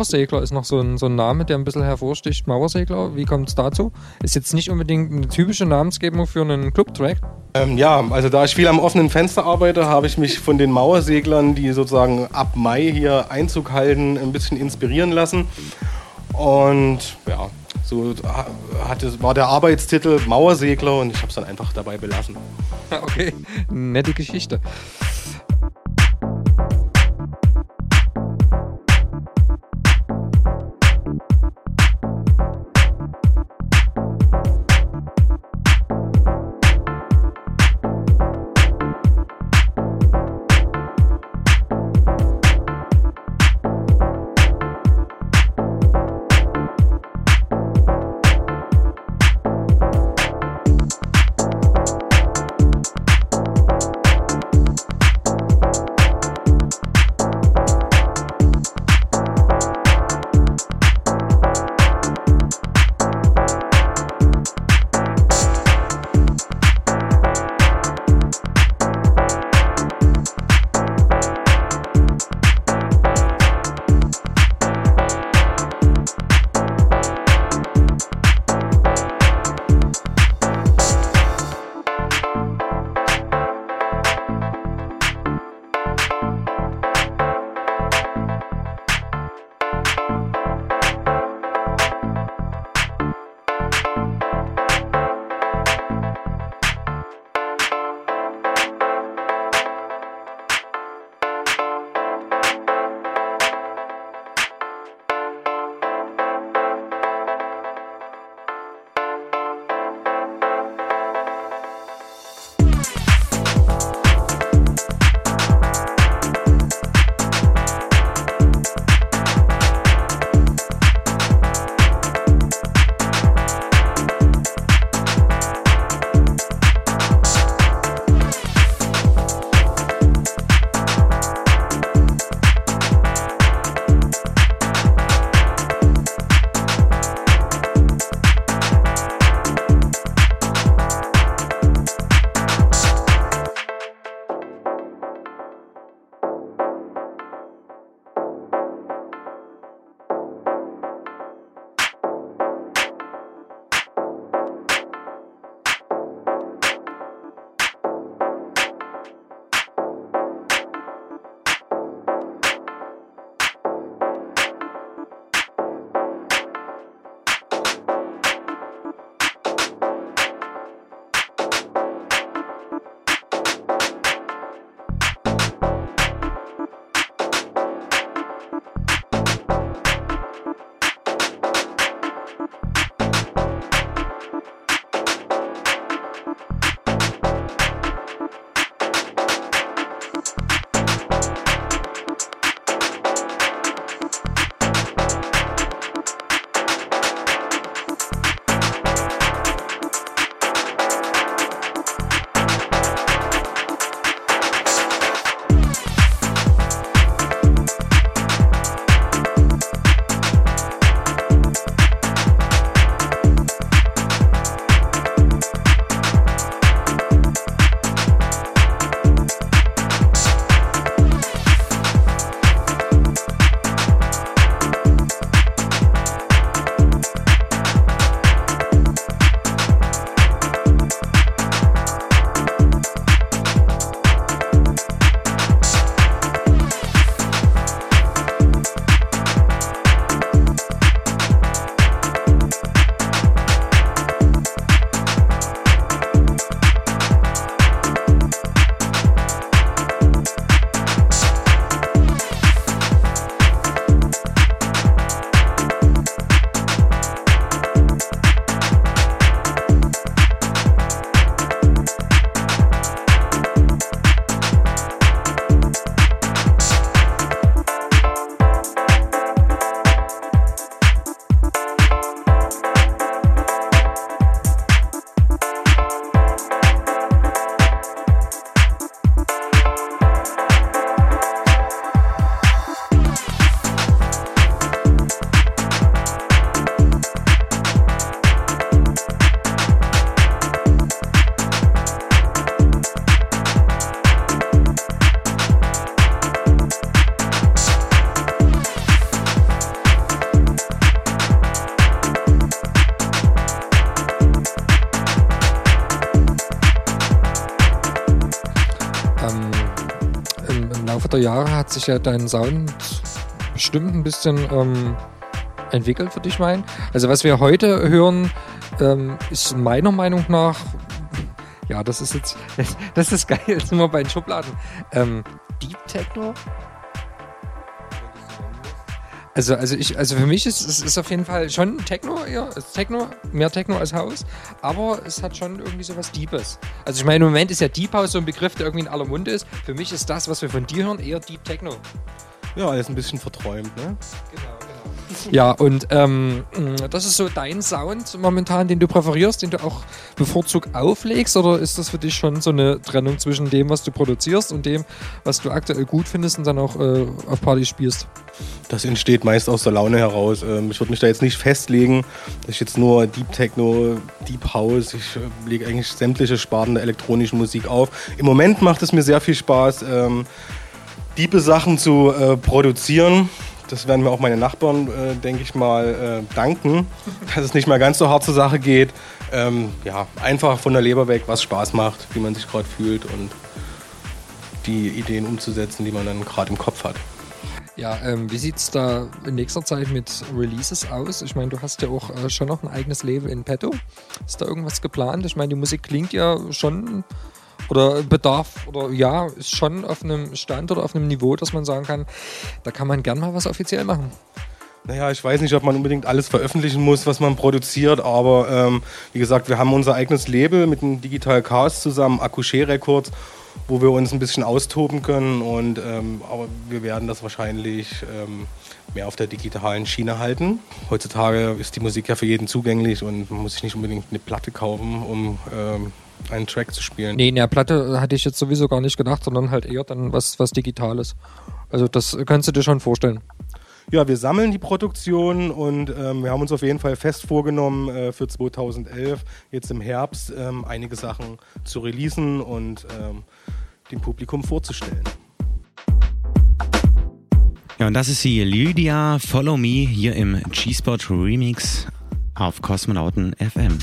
Mauersegler ist noch so ein, so ein Name, der ein bisschen hervorsticht. Mauersegler, wie kommt es dazu? Ist jetzt nicht unbedingt eine typische Namensgebung für einen Clubtrack. Ähm, ja, also da ich viel am offenen Fenster arbeite, habe ich mich von den Mauerseglern, die sozusagen ab Mai hier Einzug halten, ein bisschen inspirieren lassen. Und ja, so hat es, war der Arbeitstitel Mauersegler und ich habe es dann einfach dabei belassen. Okay, nette Geschichte. Der Jahre hat sich ja dein Sound bestimmt ein bisschen ähm, entwickelt, würde ich meinen. Also was wir heute hören, ähm, ist meiner Meinung nach, ja, das ist jetzt, das, ist geil, jetzt sind wir bei den Schubladen. Ähm, Deep Techno? Also, also ich, also für mich ist es ist auf jeden Fall schon Techno, ja, Techno, mehr Techno als Haus, aber es hat schon irgendwie so was Deepes. Also ich meine, im Moment ist ja Deep House so ein Begriff, der irgendwie in aller Munde ist. Für mich ist das, was wir von dir hören, eher Deep Techno. Ja, alles ein bisschen verträumt, ne? Ja, und ähm, das ist so dein Sound momentan, den du präferierst, den du auch bevorzugt auflegst? Oder ist das für dich schon so eine Trennung zwischen dem, was du produzierst und dem, was du aktuell gut findest und dann auch äh, auf Party spielst? Das entsteht meist aus der Laune heraus. Ähm, Ich würde mich da jetzt nicht festlegen, dass ich jetzt nur Deep Techno, Deep House, ich äh, lege eigentlich sämtliche Sparten der elektronischen Musik auf. Im Moment macht es mir sehr viel Spaß, ähm, diepe Sachen zu äh, produzieren. Das werden mir auch meine Nachbarn, äh, denke ich mal, äh, danken, dass es nicht mehr ganz so hart zur Sache geht. Ähm, ja, einfach von der Leber weg, was Spaß macht, wie man sich gerade fühlt und die Ideen umzusetzen, die man dann gerade im Kopf hat. Ja, ähm, wie sieht es da in nächster Zeit mit Releases aus? Ich meine, du hast ja auch äh, schon noch ein eigenes Label in petto. Ist da irgendwas geplant? Ich meine, die Musik klingt ja schon oder bedarf oder ja, ist schon auf einem Stand oder auf einem Niveau, dass man sagen kann, da kann man gern mal was offiziell machen. Naja, ich weiß nicht, ob man unbedingt alles veröffentlichen muss, was man produziert, aber ähm, wie gesagt, wir haben unser eigenes Label mit dem Digital Chaos zusammen, Accouché Records, wo wir uns ein bisschen austoben können und ähm, aber wir werden das wahrscheinlich ähm, mehr auf der digitalen Schiene halten. Heutzutage ist die Musik ja für jeden zugänglich und man muss sich nicht unbedingt eine Platte kaufen, um ähm, einen Track zu spielen. Nee, in der Platte hatte ich jetzt sowieso gar nicht gedacht, sondern halt eher dann was, was Digitales. Also das kannst du dir schon vorstellen. Ja, wir sammeln die Produktion und ähm, wir haben uns auf jeden Fall fest vorgenommen, äh, für 2011, jetzt im Herbst, ähm, einige Sachen zu releasen und ähm, dem Publikum vorzustellen. Ja, und das ist die Lydia Follow Me hier im G-Spot Remix auf Kosmonauten FM.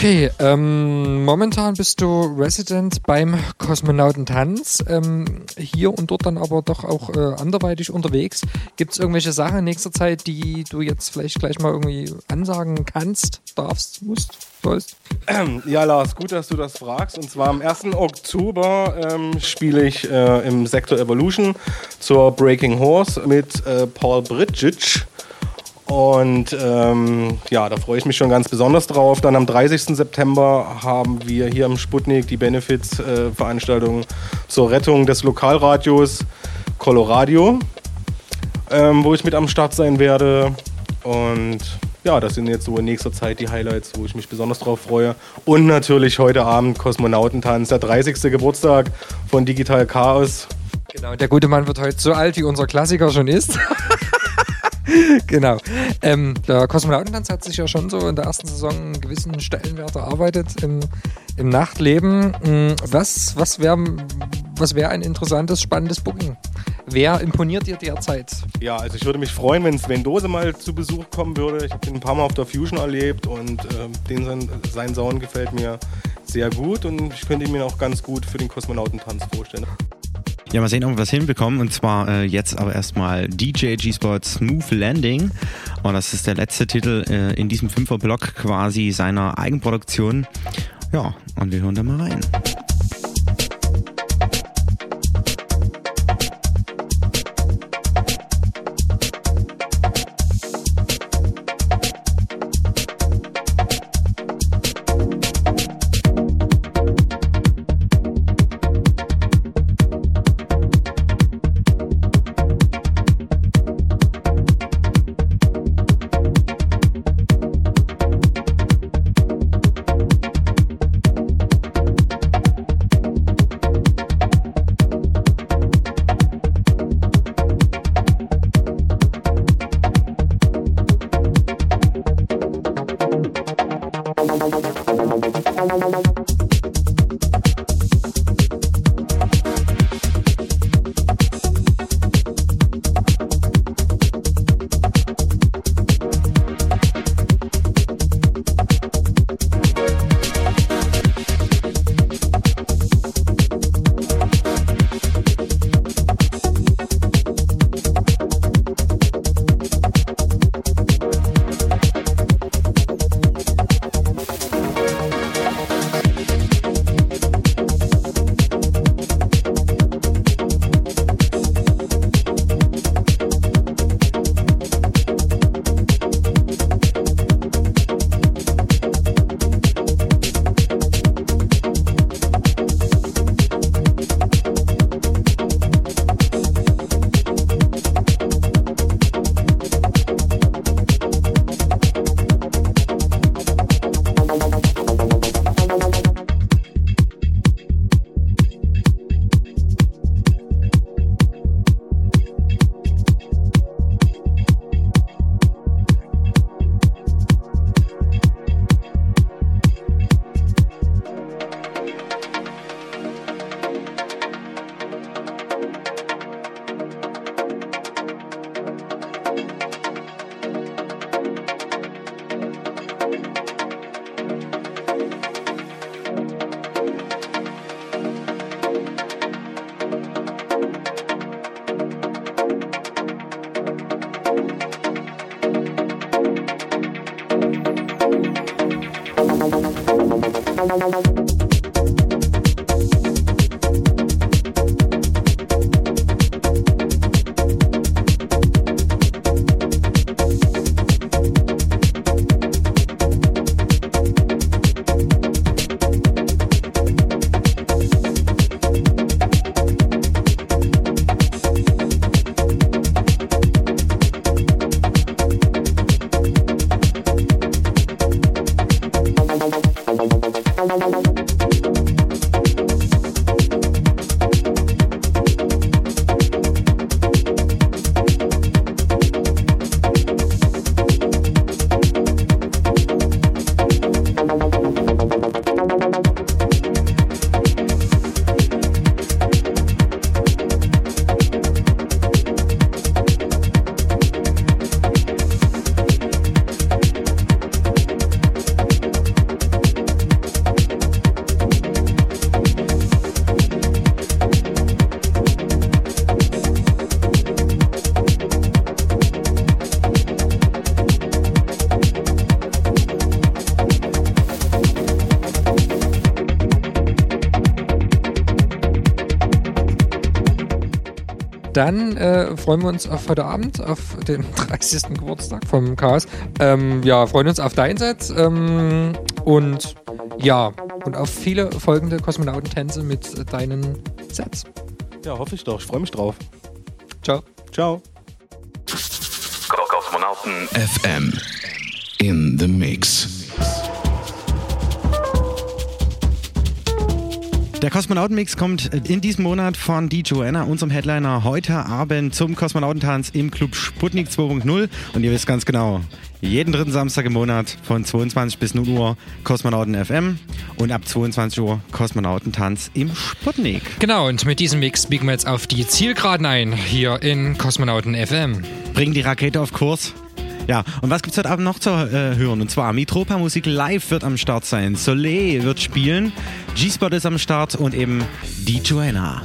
Okay, ähm, momentan bist du Resident beim Kosmonautentanz, ähm, hier und dort dann aber doch auch äh, anderweitig unterwegs. Gibt es irgendwelche Sachen in nächster Zeit, die du jetzt vielleicht gleich mal irgendwie ansagen kannst, darfst, musst, sollst? Ja, Lars, gut, dass du das fragst. Und zwar am 1. Oktober ähm, spiele ich äh, im Sektor Evolution zur Breaking Horse mit äh, Paul Bridgic. Und ähm, ja, da freue ich mich schon ganz besonders drauf. Dann am 30. September haben wir hier im Sputnik die Benefits-Veranstaltung zur Rettung des Lokalradios Coloradio, ähm, wo ich mit am Start sein werde. Und ja, das sind jetzt so in nächster Zeit die Highlights, wo ich mich besonders drauf freue. Und natürlich heute Abend Kosmonautentanz, der 30. Geburtstag von Digital Chaos. Genau, der gute Mann wird heute so alt, wie unser Klassiker schon ist. genau. Ähm, der Kosmonautentanz hat sich ja schon so in der ersten Saison einen gewissen Stellenwert erarbeitet im, im Nachtleben. Mm, Was, was wäre was wär ein interessantes, spannendes Booking? Wer imponiert dir derzeit? Ja, also ich würde mich freuen, wenn Sven Dose mal zu Besuch kommen würde. Ich habe ihn ein paar Mal auf der Fusion erlebt und äh, den sein, sein Sound gefällt mir sehr gut und ich könnte ihn mir auch ganz gut für den Kosmonautentanz vorstellen. Ja, mal sehen, ob wir was hinbekommen. Und zwar äh, jetzt aber erstmal DJ G-Spot Smooth Landing. Und das ist der letzte Titel äh, in diesem Fünferblock quasi seiner Eigenproduktion. Ja, und wir hören da mal rein. Dann äh, freuen wir uns auf heute Abend, auf den 30. Geburtstag vom Chaos. Ähm, ja, freuen uns auf dein Set ähm, und ja, und auf viele folgende Kosmonautentänze mit deinen Sets. Ja, hoffe ich doch. Ich freue mich drauf. Ciao. Ciao. Kosmonauten FM in the Mix. Der Kosmonautenmix kommt in diesem Monat von die Joanna, unserem Headliner, heute Abend zum Kosmonautentanz im Club Sputnik 2.0. Und ihr wisst ganz genau, jeden dritten Samstag im Monat von 22 bis 0 Uhr Kosmonauten FM und ab 22 Uhr Kosmonautentanz im Sputnik. Genau, und mit diesem Mix biegen wir jetzt auf die Zielgeraden ein, hier in Kosmonauten FM. Bringen die Rakete auf Kurs. Ja, und was gibt's heute Abend noch zu äh, hören? Und zwar Mitropa Musik Live wird am Start sein. Soleil wird spielen. G-Spot ist am Start und eben die Joanna.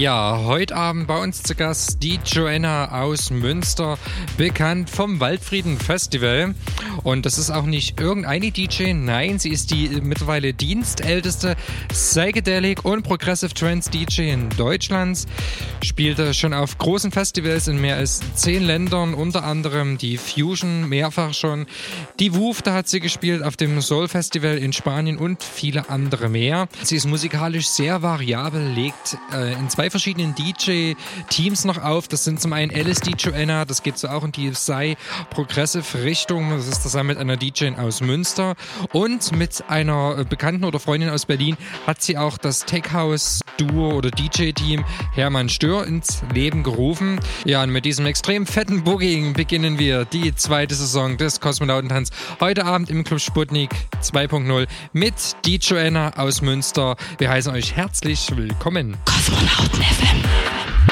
Ja, heute Abend bei uns zu Gast die Joanna aus Münster, bekannt vom Waldfrieden Festival. Und das ist auch nicht irgendeine DJ, nein, sie ist die mittlerweile dienstälteste Psychedelic und Progressive Trance DJ in Deutschlands. Spielte schon auf großen Festivals in mehr als zehn Ländern, unter anderem die Fusion mehrfach schon. Die Woof, da hat sie gespielt auf dem Soul Festival in Spanien und viele andere mehr. Sie ist musikalisch sehr variabel, legt äh, in zwei verschiedenen DJ-Teams noch auf. Das sind zum einen LSD Joanna, das geht so auch in die Psy Progressive Richtung. Das ist zusammen mit einer DJ aus Münster und mit einer Bekannten oder Freundin aus Berlin hat sie auch das Tech House Duo oder DJ-Team Hermann Stör ins Leben gerufen. Ja, und mit diesem extrem fetten Booging beginnen wir die zweite Saison des Kosmonautentanz heute Abend im Club Sputnik 2.0 mit die Joanna aus Münster. Wir heißen euch herzlich willkommen. Kosmonauten FM.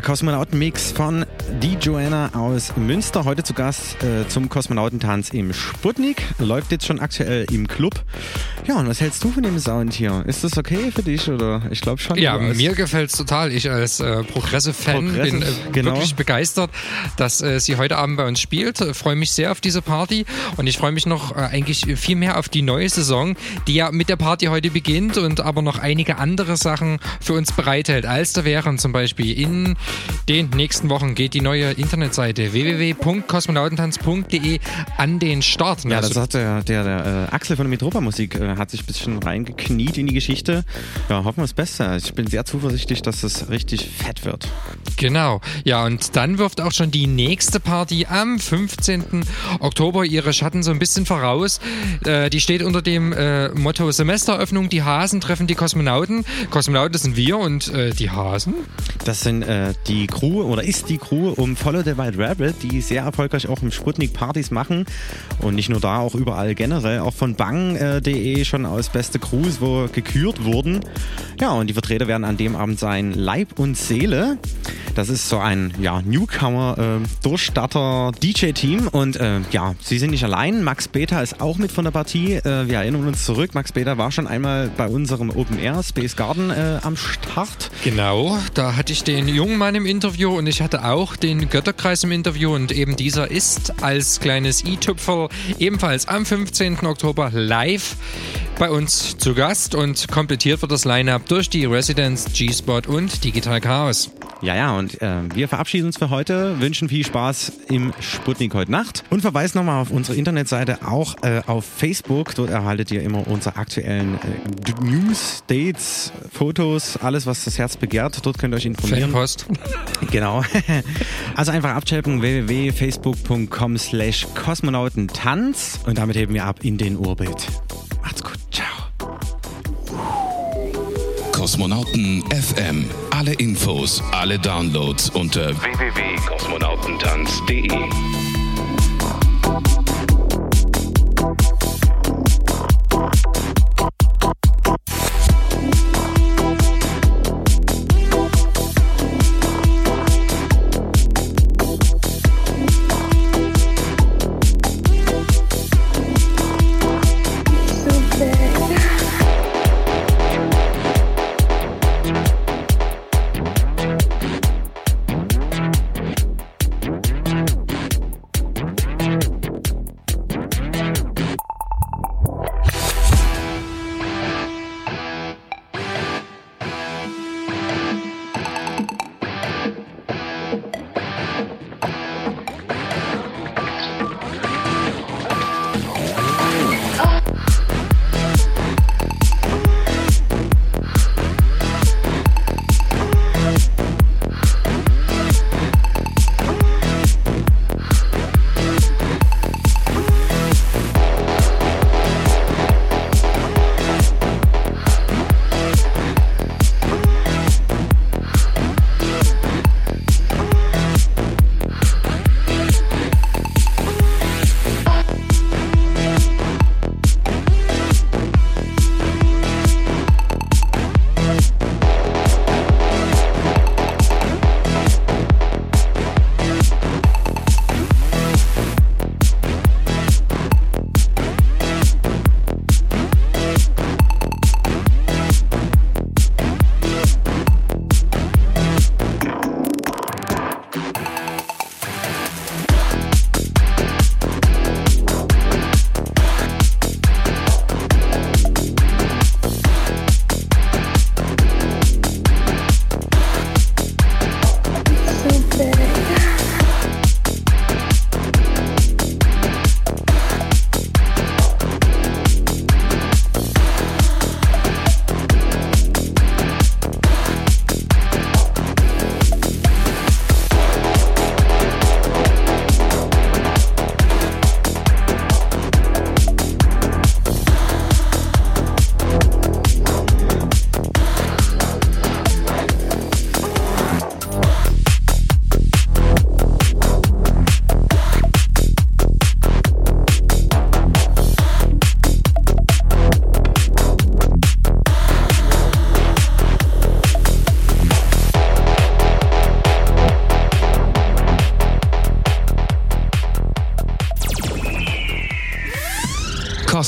Der Kosmonautenmix von die Joanna aus Münster. Heute zu Gast äh, zum Kosmonautentanz im Sputnik. Läuft jetzt schon aktuell im Club. Ja, und was hältst du von dem Sound hier? Ist das okay für dich oder? Ich glaube schon. Ja, mir gefällt's total. Ich als äh, Progressive-Fan Progressive, bin äh, genau. wirklich begeistert, dass äh, sie heute Abend bei uns spielt. Äh, Freue mich sehr auf diese Party und ich freue mich noch äh, eigentlich viel mehr auf die neue Saison, die ja mit der Party heute beginnt und aber noch einige andere Sachen für uns bereithält. Als da wären zum Beispiel in den nächsten Wochen geht die neue Internetseite www.kosmonautentanz.de an den Start. Ja, das Also- hat der, der, der äh, Axel von der Metropa Musik äh, hat sich ein bisschen reingekniet in die Geschichte. Ja, hoffen wir das Beste. Ich bin sehr zuversichtlich, dass es richtig fett wird. Genau. Ja, und dann wirft auch schon die nächste Party am 15. Oktober ihre Schatten so ein bisschen voraus. Äh, die steht unter dem äh, Motto Semesteröffnung, die Hasen treffen die Kosmonauten. Kosmonauten, das sind wir und äh, die Hasen. Das sind äh, die Crew oder ist die Crew um Follow the Wild Rabbit, die sehr erfolgreich auch im Sputnik Partys machen und nicht nur da, auch überall generell, auch von bang.de schon aus beste Crews, wo gekürt wurden. Ja, und die Vertreter werden an dem Abend sein Leib und Seele. Das ist so ein ja, Newcomer, äh, Durchstarter DJ-Team und äh, ja, sie sind nicht allein. Max Beta ist auch mit von der Partie. Äh, wir erinnern uns zurück. Max Beta war schon einmal bei unserem Open Air Space Garden äh, am Start. Genau, da hatte ich den jungen Mann im Interview und ich hatte auch den Götterkreis im Interview und eben dieser ist als kleines i-Tüpferl ebenfalls am 15. Oktober live bei uns zu Gast und komplettiert wird das Line-Up durch die Residents, G-Spot und Digital Chaos. Ja, ja, und äh, wir verabschieden uns für heute, wünschen viel Spaß im Sputnik heute Nacht und verweisen nochmal auf unsere Internetseite, auch äh, auf Facebook. Dort erhaltet ihr immer unsere aktuellen äh, News, Dates, Fotos, alles, was das Herz begehrt. Dort könnt ihr euch informieren. Fanpost. Genau. Also einfach abchecken www.facebook.com slash kosmonautentanz und damit heben wir ab in den Orbit. Macht's gut. Ciao. Kosmonauten FM. Alle Infos, alle Downloads unter www.kosmonautentanz.de.